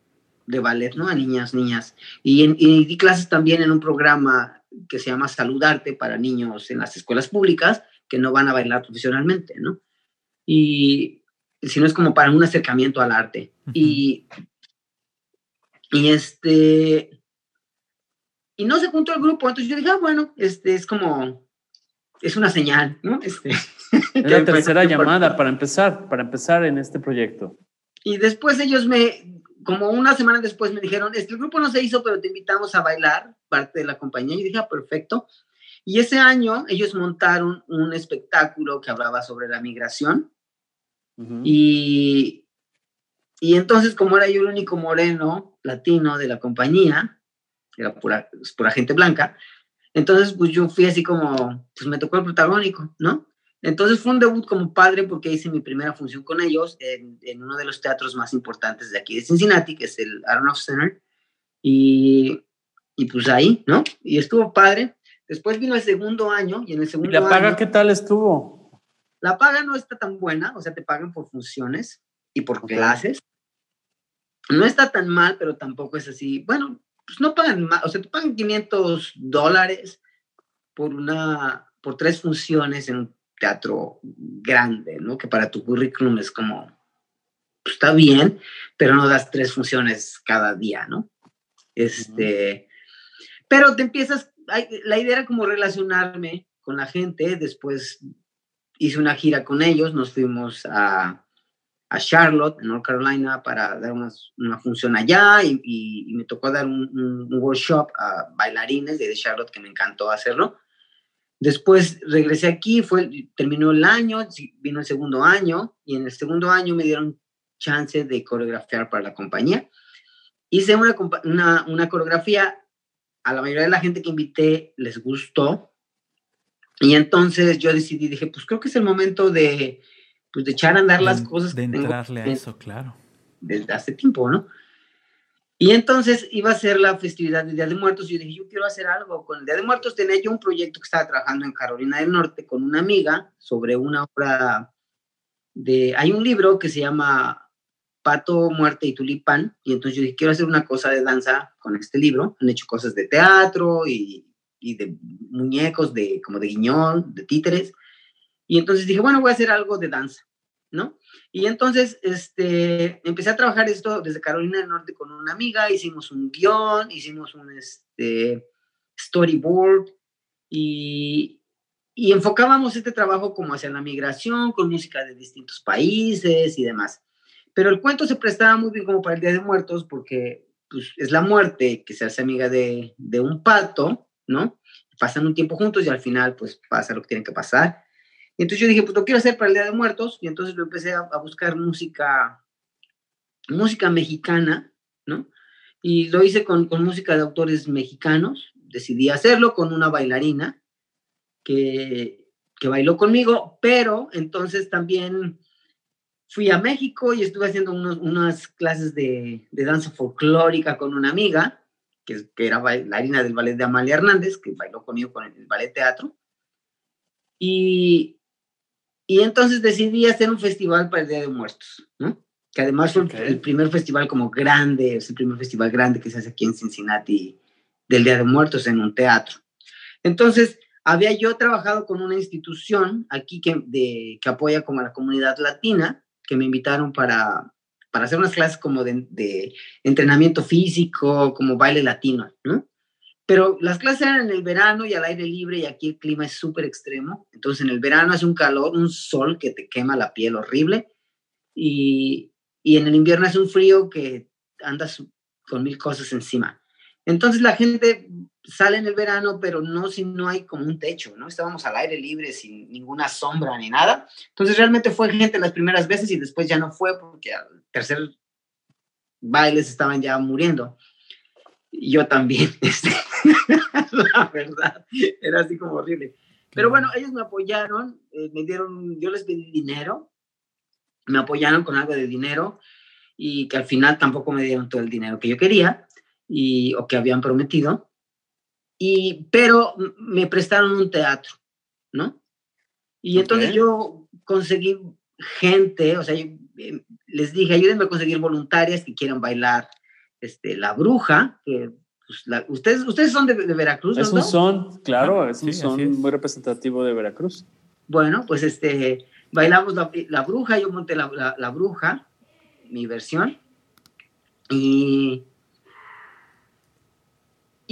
de ballet, ¿no? A niñas, niñas. Y, y di clases también en un programa que se llama Saludarte para niños en las escuelas públicas que no van a bailar profesionalmente, ¿no? Y si no es como para un acercamiento al arte. Y, y este, y no se juntó el grupo, entonces yo dije, ah, bueno, este es como, es una señal, ¿no? Este, <laughs> la tercera llamada para empezar, para empezar en este proyecto. Y después ellos me, como una semana después me dijeron, este, el grupo no se hizo, pero te invitamos a bailar, parte de la compañía. Y dije, ah, perfecto. Y ese año ellos montaron un espectáculo que hablaba sobre la migración. y, y entonces, como era yo el único moreno latino de la compañía, era pura, pues, pura gente blanca, entonces pues yo fui así como, pues me tocó el protagónico, ¿no? Entonces fue un debut como padre porque hice mi primera función con ellos en, en, uno de los teatros más importantes de aquí de Cincinnati, que es el Aronoff Center. Y, y pues ahí, ¿no? Y estuvo padre. Después vino el segundo año y en el segundo ¿Y la paga qué tal estuvo? La paga no está tan buena, o sea, te pagan por funciones y por clases. No está tan mal, pero tampoco es así. Bueno, pues no pagan más, o sea, te pagan 500 dólares por una, por tres funciones en un teatro grande, ¿no? Que para tu currículum es como, pues está bien, pero no das tres funciones cada día, ¿no? Este, pero te empiezas la idea era como relacionarme con la gente. Después hice una gira con ellos, nos fuimos a, a Charlotte, en North Carolina, para dar una, función allá y, me tocó dar un, workshop a bailarines de Charlotte que me encantó hacerlo. Después regresé aquí, fue, terminó el año, vino el segundo año y en el segundo año me dieron chance de coreografiar para la compañía. Hice una, una, una coreografía a la mayoría de la gente que invité les gustó. Y entonces yo decidí, dije, pues creo que es el momento de, pues, de echar a andar las cosas. De entrarle a eso, claro. Desde hace tiempo, ¿no? Y entonces iba a ser la festividad del Día de Muertos y yo dije, yo quiero hacer algo con el Día de Muertos. Tenía yo un proyecto que estaba trabajando en Carolina del Norte con una amiga sobre una obra de... Hay un libro que se llama Pato, Muerte y Tulipán. Y entonces yo dije, quiero hacer una cosa de danza con este libro. Han hecho cosas de teatro y, y de muñecos, de, como de guiñón, de títeres. Y entonces dije, bueno, voy a hacer algo de danza, ¿no? Y entonces este, empecé a trabajar esto desde Carolina del Norte con una amiga, hicimos un guion, hicimos un este, storyboard y, y enfocábamos este trabajo como hacia la migración, con música de distintos países y demás. Pero el cuento se prestaba muy bien como para el Día de Muertos porque pues, es la muerte que se hace amiga de, de un pato, ¿no? Pasan un tiempo juntos y al final pues pasa lo que tiene que pasar. Y entonces yo dije, pues lo quiero hacer para el Día de Muertos y entonces lo empecé a, a buscar música, música mexicana, ¿no? Y lo hice con, con música de autores mexicanos. Decidí hacerlo con una bailarina que, que bailó conmigo, pero entonces también fui a México y estuve haciendo unas clases de, danza folclórica con una amiga, que, que, era bailarina del ballet de Amalia Hernández, que bailó conmigo con el, ballet teatro. Y, y entonces decidí hacer un festival para el Día de Muertos, ¿no? Que además fue el primer festival como grande, es el primer festival grande que se hace aquí en Cincinnati del Día de Muertos en un teatro. Entonces, había yo trabajado con una institución aquí que, de, que apoya como a la comunidad latina que me invitaron para, para hacer unas clases como de, entrenamiento físico, como baile latino, ¿no? pero las clases eran en el verano y al aire libre y aquí el clima es súper extremo. Entonces en el verano hace un calor, un sol que te quema la piel horrible y, y en el invierno hace un frío que andas con mil cosas encima. Entonces la gente sale en el verano, pero no si no hay como un techo, ¿no? Estábamos al aire libre, sin ninguna sombra ni nada. Entonces realmente fue gente las primeras veces y después ya no fue porque al tercer bailes estaban ya muriendo. Y yo también, <laughs> este, la verdad, era así como horrible. Pero bueno, ellos me apoyaron, eh, me dieron, yo les pedí dinero, me apoyaron con algo de dinero y que al final tampoco me dieron todo el dinero que yo quería y, o que habían prometido. Y, pero me prestaron un teatro, ¿no? Y entonces yo conseguí gente, o sea, eh, les dije, ayúdenme a conseguir voluntarias que quieran bailar este, La Bruja, que pues, ustedes, ustedes son de, Veracruz, ¿no? Es un son, claro, es un son muy representativo de Veracruz. Bueno, pues este, bailamos La, Bruja, yo monté la, la Bruja, mi versión, y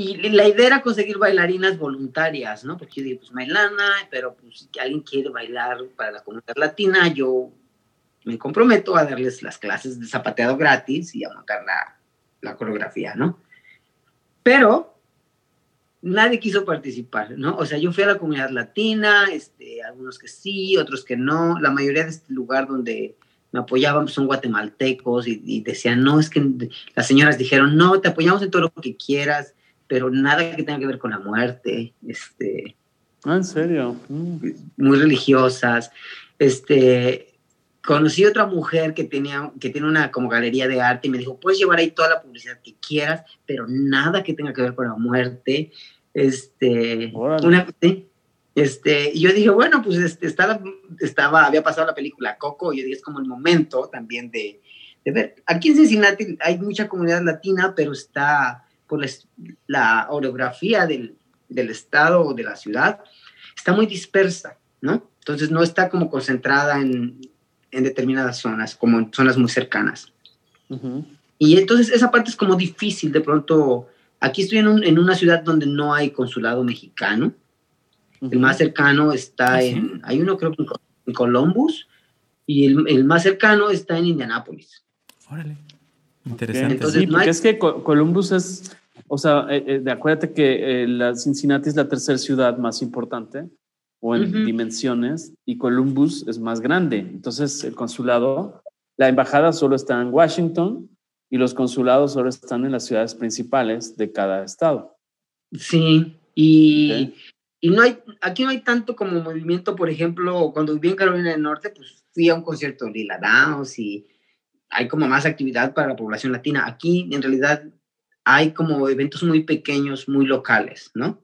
y la idea era conseguir bailarinas voluntarias, ¿no? Porque yo dije, pues Mailana, pero pues si alguien quiere bailar para la comunidad latina, yo me comprometo a darles las clases de zapateado gratis y a montar la, la coreografía, ¿no? Pero nadie quiso participar, ¿no? O sea, yo fui a la comunidad latina, este, algunos que sí, otros que no. La mayoría de este lugar donde me apoyaban son guatemaltecos y, y, decían, no, es que las señoras dijeron, no, te apoyamos en todo lo que quieras, pero nada que tenga que ver con la muerte. Este, ah, ¿En serio? Mm. Muy religiosas. Este, conocí otra mujer que, tenía, que tiene una como galería de arte y me dijo, puedes llevar ahí toda la publicidad que quieras, pero nada que tenga que ver con la muerte. Este, una, este, y yo dije, bueno, pues este, estaba, estaba, había pasado la película Coco y yo dije, es como el momento también de, de ver. Aquí en Cincinnati hay mucha comunidad latina, pero está por la, orografía del, del, estado o de la ciudad, está muy dispersa, ¿no? Entonces no está como concentrada en, en determinadas zonas, como en zonas muy cercanas. Y entonces esa parte es como difícil, de pronto, aquí estoy en, en una ciudad donde no hay consulado mexicano, el más cercano está ¿Ah, en, hay uno creo que en Columbus, y el, el más cercano está en Indianápolis. Órale. Interesante. Entonces, sí, porque es que Columbus es o sea, eh, eh, acuérdate que eh, la Cincinnati es la tercera ciudad más importante o en dimensiones y Columbus es más grande. Entonces, el consulado, la embajada solo está en Washington y los consulados solo están en las ciudades principales de cada estado. Sí, y, y no hay, aquí no hay tanto como movimiento, por ejemplo, cuando viví en Carolina del Norte, pues fui a un concierto de Lila Downs y hay como más actividad para la población latina. Aquí, en realidad, hay como eventos muy pequeños, muy locales, ¿no?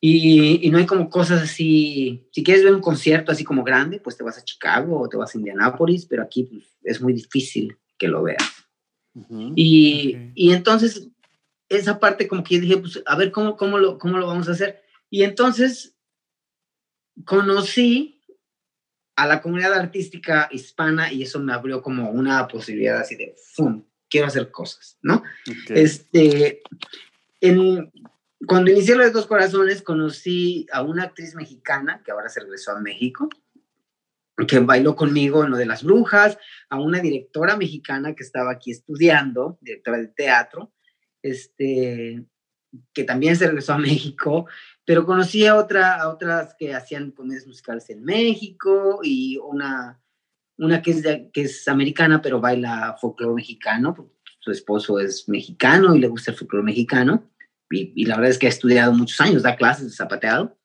y, y, no hay como cosas así, si quieres ver un concierto así como grande, pues te vas a Chicago o te vas a Indianápolis, pero aquí pues, es muy difícil que lo veas. y, y, entonces, esa parte como que yo dije, pues a ver cómo, cómo, lo, cómo lo vamos a hacer. Y entonces conocí a la comunidad artística hispana y eso me abrió como una posibilidad así de, ¡fum! Quiero hacer cosas, ¿no? Este, en, cuando inicié Los Dos Corazones, conocí a una actriz mexicana que ahora se regresó a México, que bailó conmigo en lo de las brujas, a una directora mexicana que estaba aquí estudiando, directora de teatro, este, que también se regresó a México, pero conocí a, otra, a otras que hacían comedias musicales en México y una una que es, que es americana, pero baila folclore mexicano, su esposo es mexicano y le gusta el folclore mexicano. Y, la verdad es que ha estudiado muchos años, da clases de zapateado.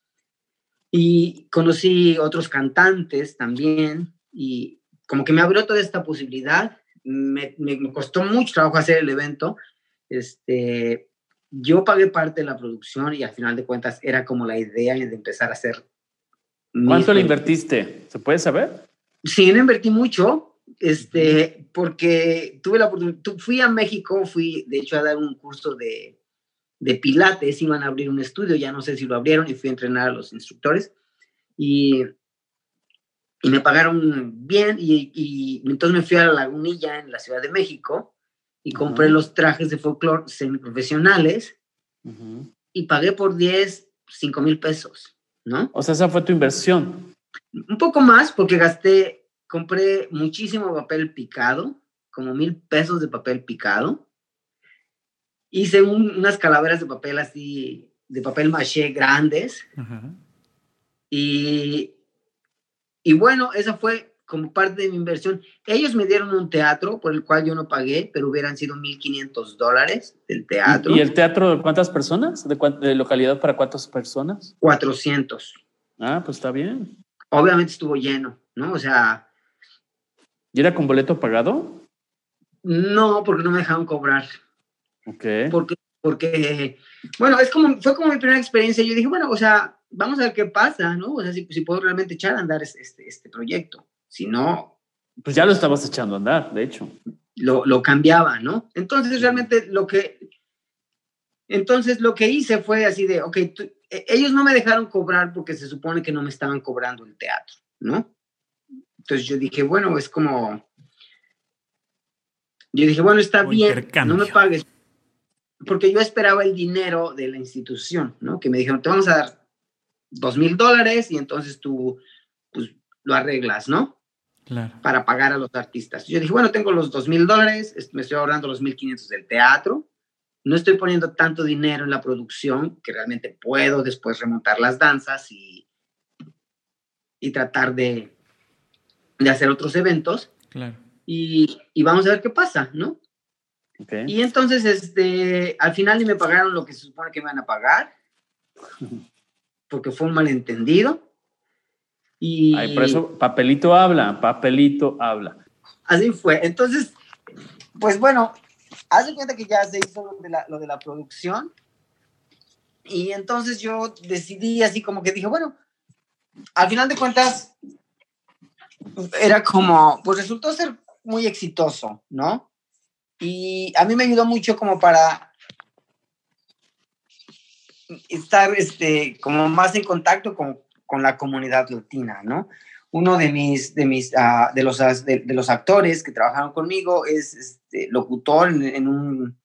Y conocí otros cantantes también, y como que me abrió toda esta posibilidad. Me, me, costó mucho trabajo hacer el evento. Este, yo pagué parte de la producción y al final de cuentas era como la idea de empezar a hacer. ¿Cuánto le invertiste? ¿Se puede saber? Sí, no invertí mucho, este, porque tuve la oportunidad, fui a México, fui de hecho a dar un curso de, de pilates, iban a abrir un estudio, ya no sé si lo abrieron y fui a entrenar a los instructores y, y me pagaron bien y, y, entonces me fui a la lagunilla en la Ciudad de México y compré los trajes de folclore semiprofesionales y pagué por 10, 5 mil pesos, ¿no? O sea, esa fue tu inversión. Un poco más porque gasté, compré muchísimo papel picado, como mil pesos de papel picado. Hice unas calaveras de papel así, de papel maché grandes. Y, y bueno, esa fue como parte de mi inversión. Ellos me dieron un teatro por el cual yo no pagué, pero hubieran sido 1.500 dólares del teatro. ¿Y, el teatro de cuántas personas? ¿De, localidad para cuántas personas? 400. Ah, pues está bien. Obviamente estuvo lleno, ¿no? O sea... ¿Y era con boleto pagado? No, porque no me dejaron cobrar. Ok. Porque, porque bueno, es como, fue como mi primera experiencia. Yo dije, bueno, o sea, vamos a ver qué pasa, ¿no? O sea, si, si puedo realmente echar a andar este, este proyecto. Si no... Pues ya lo estabas echando a andar, de hecho. Lo, lo cambiaba, ¿no? Entonces realmente lo que... Entonces lo que hice fue así de, ok, e, ellos no me dejaron cobrar porque se supone que no me estaban cobrando el teatro, ¿no? Entonces yo dije, bueno, es como... Yo dije, bueno, está bien, no me pagues. Porque yo esperaba el dinero de la institución, ¿no? Que me dijeron, te vamos a dar dos mil dólares y entonces tú, pues, lo arreglas, ¿no? para pagar a los artistas. Yo dije, bueno, tengo los dos mil dólares, me estoy ahorrando los mil quinientos del teatro, no estoy poniendo tanto dinero en la producción que realmente puedo después remontar las danzas y, y tratar de, de hacer otros eventos. Claro. Y, y, vamos a ver qué pasa, ¿no? Y entonces, este, al final ni me pagaron lo que se supone que me van a pagar, <laughs> porque fue un malentendido. Y por eso, papelito habla, papelito habla. Así fue. Entonces, pues bueno, haz de cuenta que ya se hizo lo de, la, lo de la producción. Y entonces yo decidí así como que dije, bueno, al final de cuentas, era como, pues resultó ser muy exitoso, ¿no? Y a mí me ayudó mucho como para estar este, como más en contacto con, con la comunidad latina, ¿no? Uno de mis, de mis, uh, de, los, de, de, los actores que trabajaron conmigo es este, locutor en, en, un,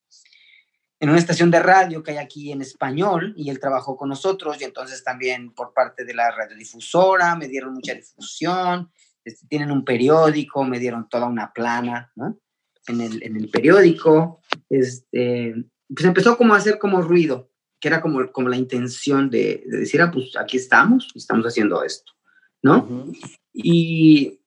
en una estación de radio que hay aquí en español y él trabajó con nosotros y entonces también por parte de la radiodifusora me dieron mucha difusión, este, tienen un periódico, me dieron toda una plana, ¿no? En el, en el periódico, este, pues empezó como a hacer como ruido, que era como, como la intención de, decir, ah, pues aquí estamos, estamos haciendo esto, ¿no? y,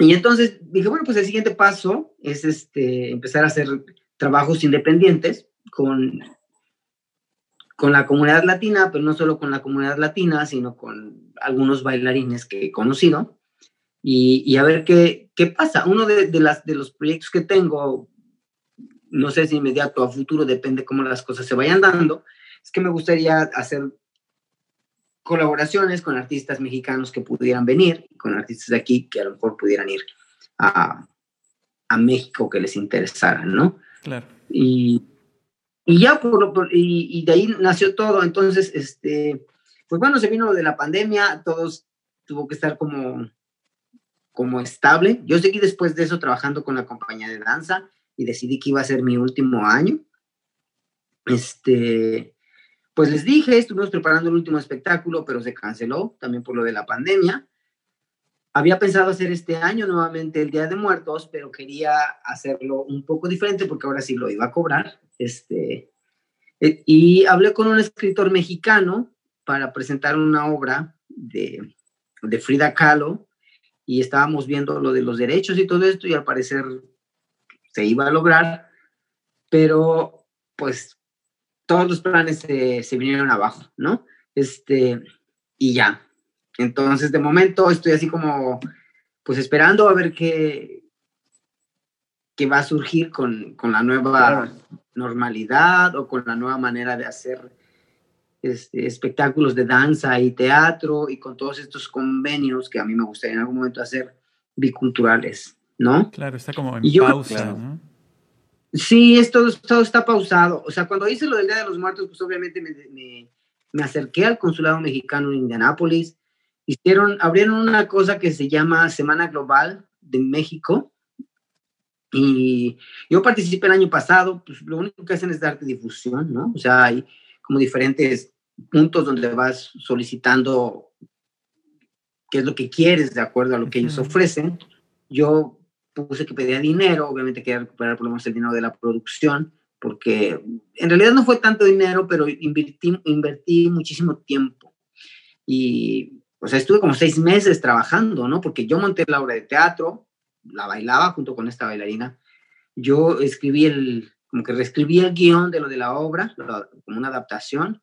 y entonces dije, bueno, pues el siguiente paso es este, empezar a hacer trabajos independientes con, con la comunidad latina, pero no solo con la comunidad latina, sino con algunos bailarines que he conocido. Y, y a ver qué, qué pasa. Uno de, de, las, de los proyectos que tengo no sé si inmediato a futuro, depende cómo las cosas se vayan dando, es que me gustaría hacer colaboraciones con artistas mexicanos que pudieran venir, con artistas de aquí que a lo mejor pudieran ir a, a México que les interesara, ¿no? Claro. Y, y ya, por, por, y, y, de ahí nació todo. Entonces, este, pues bueno, se vino lo de la pandemia, todos tuvo que estar como, como estable. Yo seguí después de eso trabajando con la compañía de danza y decidí que iba a ser mi último año. Este, pues les dije, estuvimos preparando el último espectáculo, pero se canceló también por lo de la pandemia. Había pensado hacer este año nuevamente el Día de Muertos, pero quería hacerlo un poco diferente porque ahora sí lo iba a cobrar. Este, eh, y hablé con un escritor mexicano para presentar una obra de, de Frida Kahlo y estábamos viendo lo de los derechos y todo esto y al parecer se iba a lograr, pero pues todos los planes se, se vinieron abajo, ¿no? Este, y ya. Entonces, de momento estoy así como, pues esperando a ver qué, qué va a surgir con, con la nueva normalidad o con la nueva manera de hacer este, espectáculos de danza y teatro y con todos estos convenios que a mí me gustaría en algún momento hacer biculturales. ¿no? Claro, está como en pausa. ¿no? Sí, esto, todo está pausado. O sea, cuando hice lo del Día de los Muertos, pues obviamente me, me, me acerqué al consulado mexicano en Indianápolis. Hicieron, abrieron una cosa que se llama Semana Global de México. Y yo participé el año pasado, pues lo único que hacen es darte difusión, ¿no? O sea, hay como diferentes puntos donde vas solicitando qué es lo que quieres de acuerdo a lo que ellos ofrecen. Yo puse que pedía dinero, obviamente quería recuperar por lo menos el dinero de la producción, porque en realidad no fue tanto dinero, pero invertí, invertí muchísimo tiempo. Y, o sea, estuve como seis meses trabajando, ¿no? Porque yo monté la obra de teatro, la bailaba junto con esta bailarina. Yo escribí el, como que reescribí el guion de lo de la obra, como una adaptación.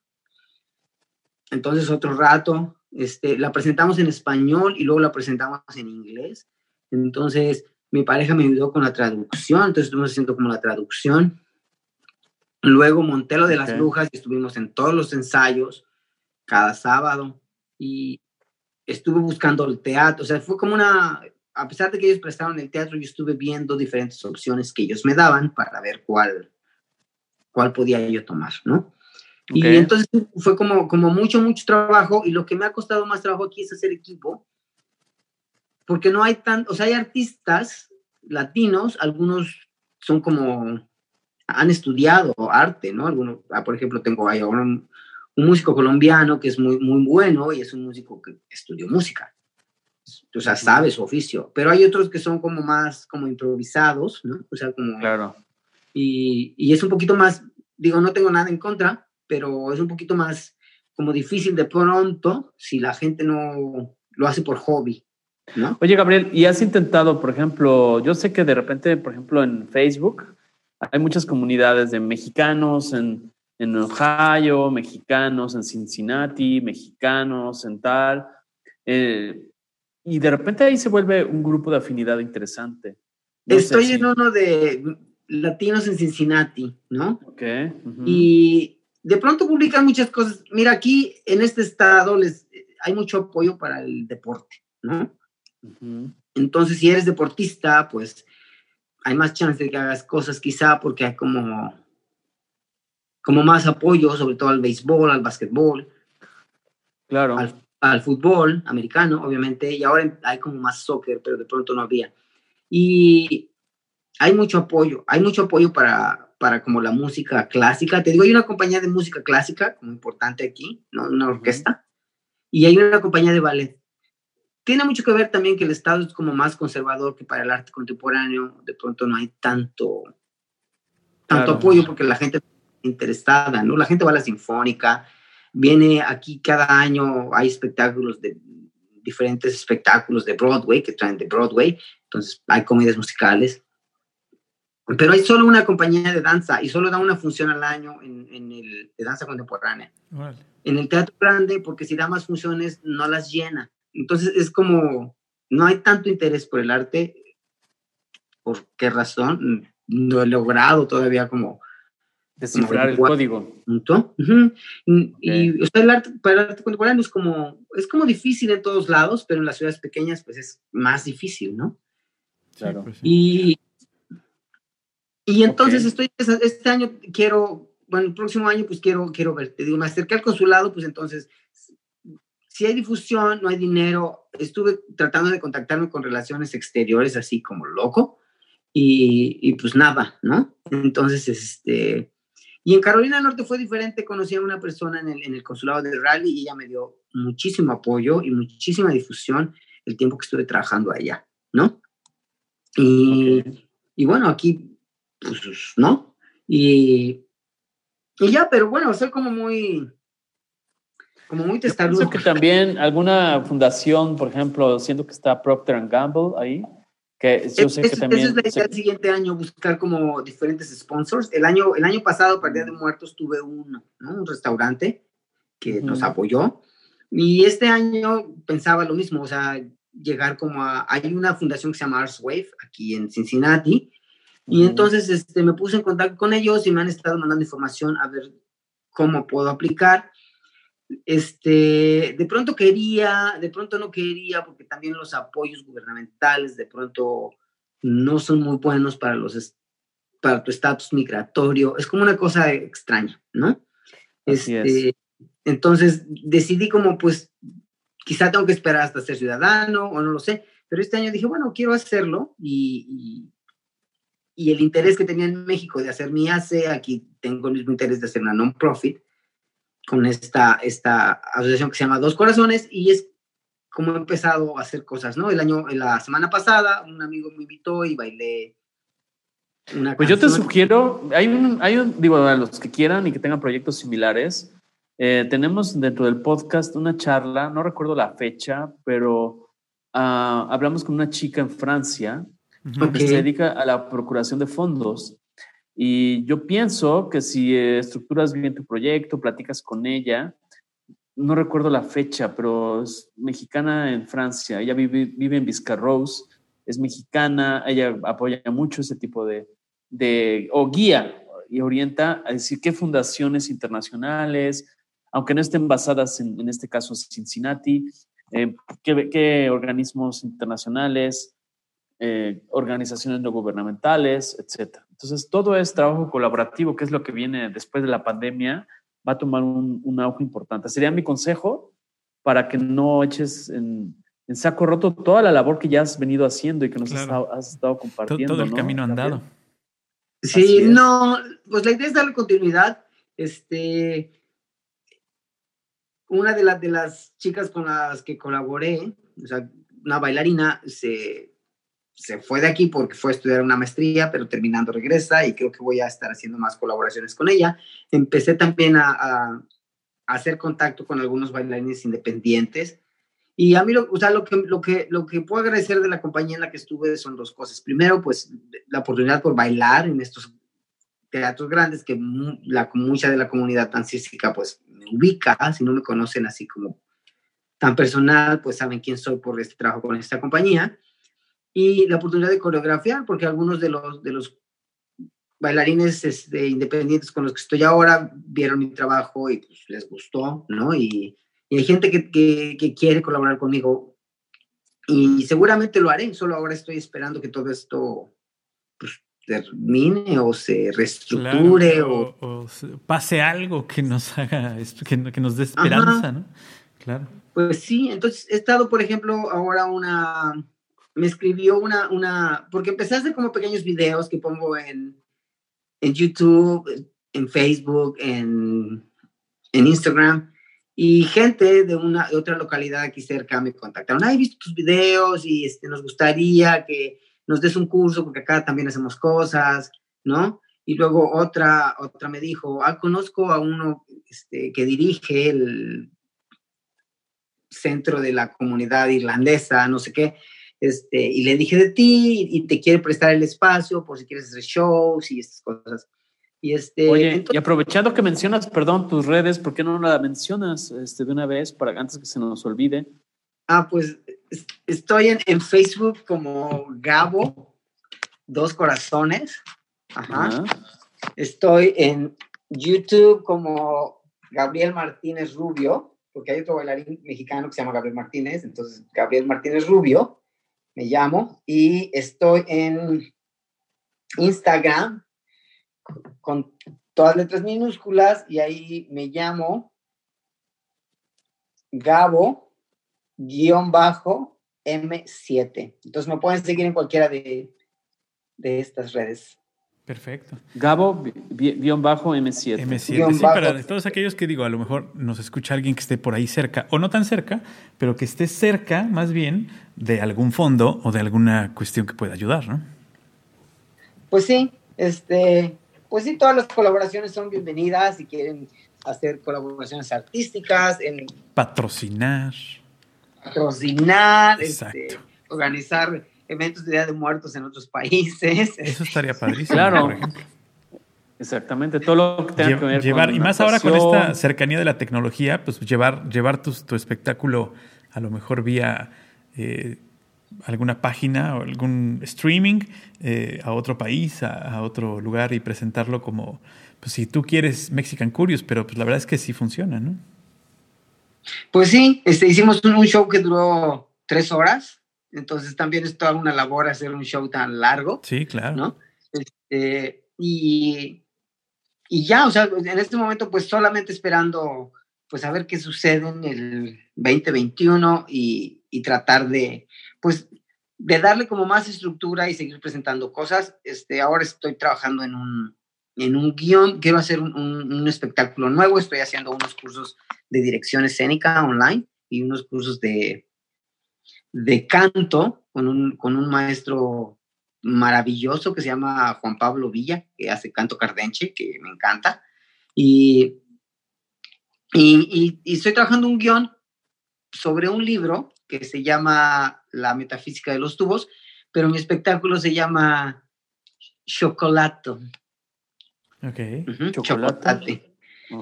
Entonces, otro rato, este, la presentamos en español y luego la presentamos en inglés. Entonces, mi pareja me ayudó con la traducción, entonces estuvimos haciendo como la traducción. Luego monté lo de las brujas y estuvimos en todos los ensayos cada sábado y estuve buscando el teatro, o sea, fue como una, a pesar de que ellos prestaron el teatro, yo estuve viendo diferentes opciones que ellos me daban para ver cuál, cuál podía yo tomar, ¿no? Y entonces fue como, como mucho, mucho trabajo y lo que me ha costado más trabajo aquí es hacer equipo, porque no hay tan, o sea, hay artistas latinos, algunos son como, han estudiado arte, ¿no? Algunos, ah, por ejemplo, tengo ahí un, un músico colombiano que es muy, muy bueno y es un músico que estudió música o sea, sabe su oficio, pero hay otros que son como más como improvisados, ¿no? O sea, como... Claro. Y, y, es un poquito más, digo, no tengo nada en contra, pero es un poquito más como difícil de pronto si la gente no lo hace por hobby, ¿no? Oye, Gabriel, ¿y has intentado, por ejemplo, yo sé que de repente, por ejemplo, en Facebook hay muchas comunidades de mexicanos en, en Ohio, mexicanos en Cincinnati, mexicanos en tal. Eh, y de repente ahí se vuelve un grupo de afinidad interesante. Estoy en uno de latinos en Cincinnati, ¿no? Ok. Y de pronto publican muchas cosas. Mira, aquí en este estado les, hay mucho apoyo para el deporte, ¿no? Entonces, si eres deportista, pues hay más chance de que hagas cosas quizá porque hay como, como más apoyo, sobre todo al béisbol, al básquetbol. Claro al fútbol americano, obviamente, y ahora hay como más soccer, pero de pronto no había. Y hay mucho apoyo, hay mucho apoyo para, para como la música clásica. Te digo, hay una compañía de música clásica como importante aquí, ¿no? Una orquesta, y hay una compañía de ballet. Tiene mucho que ver también que el Estado es como más conservador que para el arte contemporáneo, de pronto no hay tanto, tanto apoyo porque la gente interesada, ¿no? La gente va a la sinfónica, Viene aquí cada año, hay espectáculos de diferentes espectáculos de Broadway que traen de Broadway, entonces hay comedias musicales. Pero hay solo una compañía de danza y solo da una función al año en, el de danza contemporánea. En el teatro grande, porque si da más funciones, no las llena. Entonces es como, no hay tanto interés por el arte. ¿Por qué razón? No he logrado todavía como Descifrar el código. Y, el arte, para el arte contemporáneo es como, es como difícil en todos lados, pero en las ciudades pequeñas pues es más difícil, ¿no? Claro. Pues y, y entonces estoy, este año quiero, bueno, el próximo año pues quiero, quiero ver, te digo, me acerqué al consulado, pues entonces, si hay difusión, no hay dinero, estuve tratando de contactarme con relaciones exteriores así como loco, y, y pues nada, ¿no? Entonces, este y en Carolina del Norte fue diferente, conocí a una persona en el, en el consulado de Raleigh y ella me dio muchísimo apoyo y muchísima difusión el tiempo que estuve trabajando allá, ¿no? Y, y bueno, aquí, pues, ¿no? Y, y ya, pero bueno, soy como muy, como muy testarudo. que también alguna fundación, por ejemplo, siento que está Procter Gamble ahí, que yo sé que también... es la idea del siguiente año, buscar como diferentes sponsors. El año, el año pasado, para Día de Muertos, tuve uno, ¿no? un restaurante que nos apoyó. Y este año pensaba lo mismo, o sea, llegar como a... Hay una fundación que se llama Arts Wave aquí en Cincinnati. Y entonces este, me puse en contacto con ellos y me han estado mandando información a ver cómo puedo aplicar este, de pronto quería, de pronto no quería, porque también los apoyos gubernamentales de pronto no son muy buenos para, los, para tu estatus migratorio. Es como una cosa extraña, ¿no? Este, entonces decidí como, pues, quizá tengo que esperar hasta ser ciudadano o no lo sé, pero este año dije, bueno, quiero hacerlo y, y el interés que tenía en México de hacer mi AC, aquí tengo el mismo interés de hacer una non-profit con esta, esta asociación que se llama Dos Corazones y es como he empezado a hacer cosas, ¿no? El año, la semana pasada, un amigo me invitó y bailé una Pues yo te sugiero, hay un, hay un, digo, a los que quieran y que tengan proyectos similares, eh, tenemos dentro del podcast una charla, no recuerdo la fecha, pero uh, hablamos con una chica en Francia que se dedica a la procuración de fondos. Y yo pienso que si estructuras bien tu proyecto, platicas con ella, no recuerdo la fecha, pero es mexicana en Francia, ella vive, vive en Vizcarrose, es mexicana, ella apoya mucho ese tipo de, de, o guía y orienta a decir qué fundaciones internacionales, aunque no estén basadas en, en este caso Cincinnati, eh, qué, qué, organismos internacionales, eh, organizaciones no gubernamentales, etc. Entonces, todo es trabajo colaborativo, que es lo que viene después de la pandemia, va a tomar un, un auge importante. Sería mi consejo para que no eches en, en, saco roto toda la labor que ya has venido haciendo y que nos has, estado, compartiendo. Todo, el camino andado. Sí, no, pues la idea es darle continuidad. Este, una de, las de las chicas con las que colaboré, o sea, una bailarina, se, se fue de aquí porque fue a estudiar una maestría, pero terminando regresa y creo que voy a estar haciendo más colaboraciones con ella. Empecé también a, hacer contacto con algunos bailarines independientes. Y a mí, lo, o sea, lo que, lo, que, lo que puedo agradecer de la compañía en la que estuve son dos cosas. Primero, pues la oportunidad por bailar en estos teatros grandes que la, mucha de la comunidad dancística pues me ubica, si no me conocen así como tan personal, pues saben quién soy por este trabajo con esta compañía y la oportunidad de coreografiar, porque algunos de los, de los bailarines este, independientes con los que estoy ahora vieron mi trabajo y pues, les gustó, ¿no? Y, y hay gente que, que, que, quiere colaborar conmigo y seguramente lo haré, solo ahora estoy esperando que todo esto pues, termine o se reestructure o, o, pase algo que nos <laughs> haga, que, que nos dé esperanza, ¿no? Claro. Pues sí, entonces he estado, por ejemplo, ahora una me escribió una, una, porque empecé a hacer como pequeños videos que pongo en, en YouTube, en Facebook, en, en Instagram, y gente de una de otra localidad aquí cerca me contactaron, ah, he visto tus videos y este, nos gustaría que nos des un curso porque acá también hacemos cosas, ¿no? Y luego otra, otra me dijo, ah, conozco a uno este, que dirige el centro de la comunidad irlandesa, no sé qué, este, y le dije de ti y te quiere prestar el espacio por si quieres hacer shows y estas cosas. Y este, Oye, y aprovechando que mencionas, perdón, tus redes, ¿por qué no la mencionas este, de una vez para antes que se nos olvide? Ah, pues estoy en, en Facebook como Gabo, dos corazones. Ajá. Estoy en YouTube como Gabriel Martínez Rubio, porque hay otro bailarín mexicano que se llama Gabriel Martínez, entonces Gabriel Martínez Rubio me llamo, y estoy en Instagram con todas letras minúsculas y ahí me llamo Gabo guion bajo M7. Entonces me pueden seguir en cualquiera de, de estas redes. Perfecto. Gabo guion bajo M7. M7, sí, para todos aquellos que digo, a lo mejor nos escucha alguien que esté por ahí cerca, o no tan cerca, pero que esté cerca más bien de algún fondo o de alguna cuestión que pueda ayudar, ¿no? Pues sí, este, pues sí, todas las colaboraciones son bienvenidas si quieren hacer colaboraciones artísticas, en patrocinar. Patrocinar, este, organizar eventos de Día de Muertos en otros países. Eso estaría <laughs> padrísimo, claro. por ejemplo. Exactamente, todo lo que tenga que ver llevar, Y más ahora con esta cercanía de la tecnología, pues llevar, llevar tu, tu espectáculo a lo mejor vía eh, alguna página o algún streaming eh, a otro país, a, otro lugar y presentarlo como, pues si tú quieres Mexican Curious, pero pues la verdad es que sí funciona, ¿no? Pues sí, este, hicimos un, show que duró tres horas, entonces también es toda una labor hacer un show tan largo. Sí, claro. ¿no? Este, y, y ya, o sea, en este momento pues solamente esperando pues a ver qué sucede en el 2021 y, y tratar de, pues, de darle como más estructura y seguir presentando cosas. Este, ahora estoy trabajando en un, en un guion, quiero hacer un, un, espectáculo nuevo, estoy haciendo unos cursos de dirección escénica online y unos cursos de, de canto con un, con un maestro maravilloso que se llama Juan Pablo Villa, que hace canto cardenche, que me encanta. Y, y, y, estoy trabajando un guion sobre un libro que se llama La metafísica de los tubos, pero mi espectáculo se llama Chocolato. Ok. Chocolate.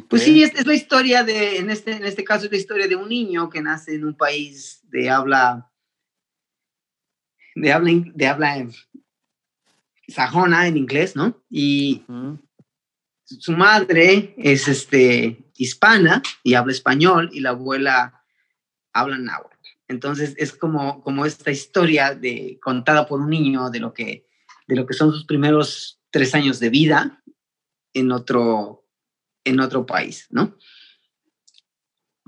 Pues sí, es, la historia de, en este, en este caso es la historia de un niño que nace en un país de habla, de habla, de habla sajona en inglés, ¿no? Y su madre es este, hispana y habla español y la abuela habla náhuatl. Entonces es como, como esta historia de, contada por un niño de lo, que, de lo que son sus primeros tres años de vida en otro, en otro país, ¿no?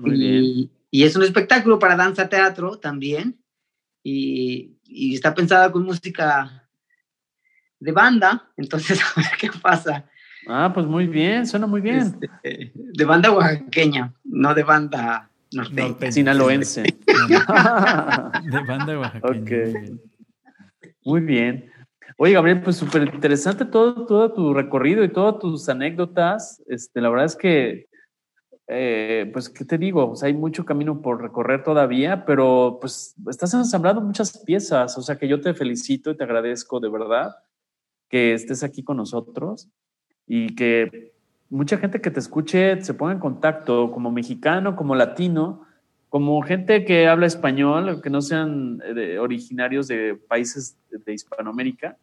y, y, es un espectáculo para danza teatro también. Y, y, está pensada con música de banda, entonces <laughs> a ver qué pasa. Ah, pues muy bien, suena muy bien. Este, de banda oaxaqueña, no de banda norteña. Sinaloense. <laughs> de banda oaxaqueña. Ok. Muy bien. Oye, Gabriel, pues súper interesante todo, todo tu recorrido y todas tus anécdotas. Este, la verdad es que, eh, pues, ¿qué te digo? Pues hay mucho camino por recorrer todavía, pero pues estás ensamblando muchas piezas. O sea que yo te felicito y te agradezco de verdad que estés aquí con nosotros y que mucha gente que te escuche se ponga en contacto como mexicano, como latino, como gente que habla español, que no sean eh, originarios de países de Hispanoamérica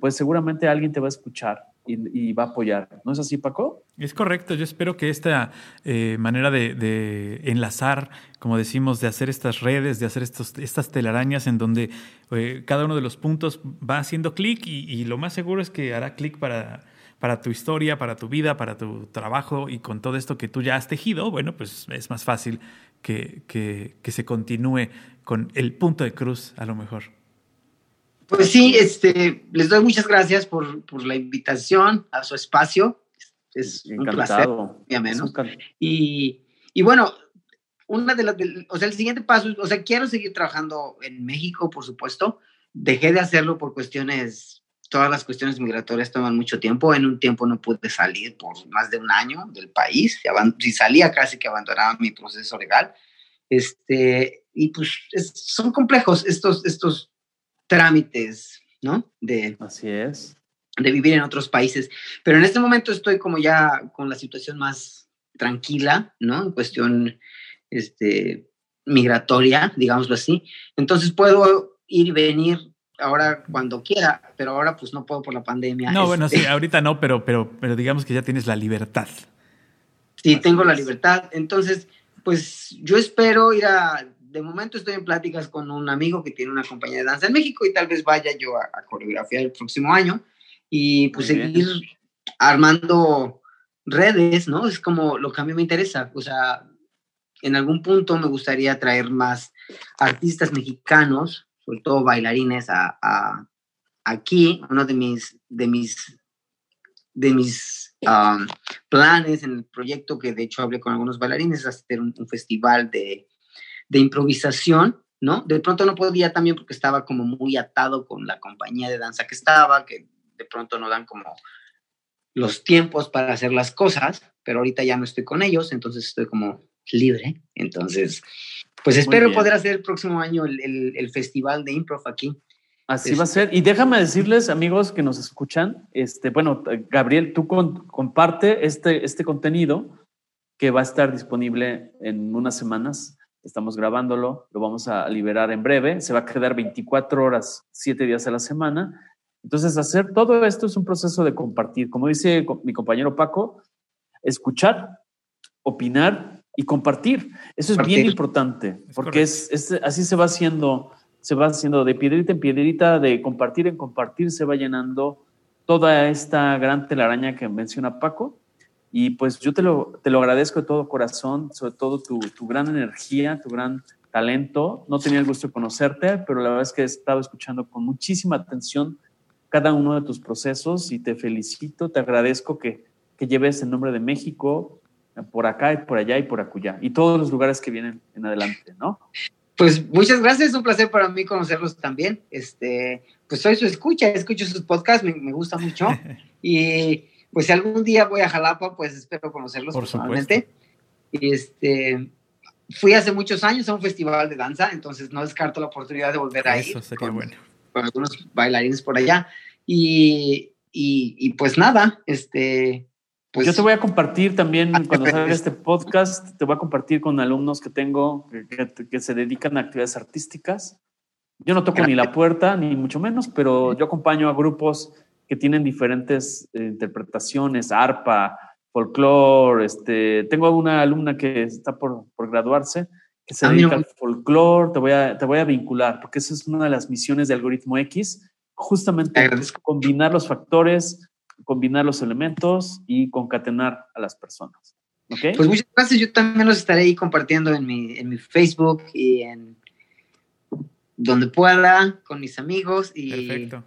pues seguramente alguien te va a escuchar y, va a apoyar. ¿No es así, Paco? Es correcto. Yo espero que esta eh, manera de, enlazar, como decimos, de hacer estas redes, de hacer estos, estas telarañas en donde eh, cada uno de los puntos va haciendo clic y, lo más seguro es que hará clic para, para tu historia, para tu vida, para tu trabajo y con todo esto que tú ya has tejido, bueno, pues es más fácil que, que se continúe con el punto de cruz a lo mejor. Pues sí, este, les doy muchas gracias por, por la invitación a su espacio. Es un placer, menos. Y, y, bueno, una de las, o sea, el siguiente paso, o sea, quiero seguir trabajando en México, por supuesto. Dejé de hacerlo por cuestiones, todas las cuestiones migratorias toman mucho tiempo. En un tiempo no pude salir por más de un año del país. Si salía, casi que abandonaba mi proceso legal. Este, y pues son complejos estos, estos trámites, ¿no? De, Así es. De vivir en otros países. Pero en este momento estoy como ya con la situación más tranquila, ¿no? En cuestión este, migratoria, digámoslo así. Entonces puedo ir y venir ahora cuando quiera, pero ahora pues no puedo por la pandemia. No, bueno, sí, este. ahorita no, pero, pero, pero digamos que ya tienes la libertad. Sí, tengo la libertad. Entonces, pues yo espero ir a de momento estoy en pláticas con un amigo que tiene una compañía de danza en México y tal vez vaya yo a, coreografiar el próximo año y pues seguir armando redes, ¿no? Es como lo que a mí me interesa. O sea, en algún punto me gustaría traer más artistas mexicanos, sobre todo bailarines, a, aquí. Uno de mis, de mis, de mis um, planes en el proyecto, que de hecho hablé con algunos bailarines, es hacer un festival de de improvisación, ¿no? De pronto no podía también porque estaba como muy atado con la compañía de danza que estaba, que de pronto no dan como los tiempos para hacer las cosas, pero ahorita ya no estoy con ellos, entonces estoy como libre. Entonces, pues espero poder hacer el próximo año el, festival de improv aquí. Así va a ser. Y déjame decirles, amigos que nos escuchan, este, bueno, Gabriel, tú comparte este, este contenido que va a estar disponible en unas semanas Estamos grabándolo, lo vamos a liberar en breve. Se va a quedar 24 horas, 7 días a la semana. Entonces, hacer todo esto es un proceso de compartir. Como dice mi compañero Paco, escuchar, opinar y compartir. Eso es bien importante, porque es, así se va haciendo, se va haciendo de piedrita en piedrita, de compartir en compartir, se va llenando toda esta gran telaraña que menciona Paco y pues yo te lo, te lo agradezco de todo corazón, sobre todo tu, tu gran energía, tu gran talento. No tenía el gusto de conocerte, pero la verdad es que he estado escuchando con muchísima atención cada uno de tus procesos y te felicito, te agradezco que, que lleves el nombre de México por acá y por allá y por acullá y todos los lugares que vienen en adelante, ¿no? Pues muchas gracias, un placer para mí conocerlos también. Este, pues soy su escucha, escucho sus podcasts, me, me gusta mucho. <laughs> y pues si algún día voy a Jalapa, pues espero conocerlos Por personalmente. Y este, fui hace muchos años a un festival de danza, entonces no descarto la oportunidad de volver a ir. con, bueno. con algunos bailarines por allá. Y, y, y, pues nada, este, pues, Yo te voy a compartir también, ah, cuando salga este podcast, te voy a compartir con alumnos que tengo que, que, se dedican a actividades artísticas. Yo no toco ni la puerta, ni mucho menos, pero yo acompaño a grupos que tienen diferentes eh, interpretaciones, arpa, folclore. Este, tengo una alumna que está por, por graduarse, que se ah, dedica al folclore. Te voy, a, te voy a vincular, porque esa es una de las misiones de Algoritmo X, justamente combinar los factores combinar los elementos y concatenar a las personas. ¿Okay? Pues muchas gracias. Yo también los estaré ahí compartiendo en mi, en mi Facebook y en donde pueda con mis amigos. Y, Perfecto.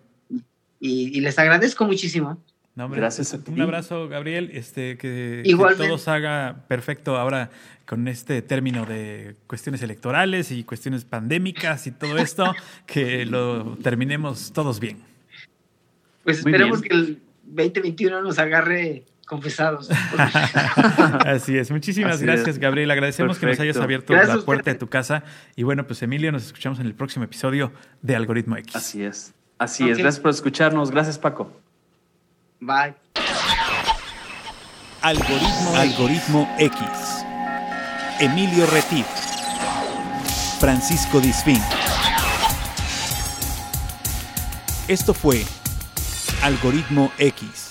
Y, les agradezco muchísimo. Gracias Un abrazo, Gabriel. Este, que, que todo haga perfecto ahora con este término de cuestiones electorales y cuestiones pandémicas y todo esto, <laughs> que lo terminemos todos bien. Pues esperemos que el 2021 nos agarre confesados. <laughs> Así es. Muchísimas gracias, Gabriel. Agradecemos que nos hayas abierto la puerta de tu casa. Y bueno, pues Emilio, nos escuchamos en el próximo episodio de Algoritmo X. Así es. Así es. Gracias por escucharnos. Gracias, Paco. Bye. Algoritmo, Algoritmo X. Emilio Retif. Francisco Disfín. Esto fue Algoritmo X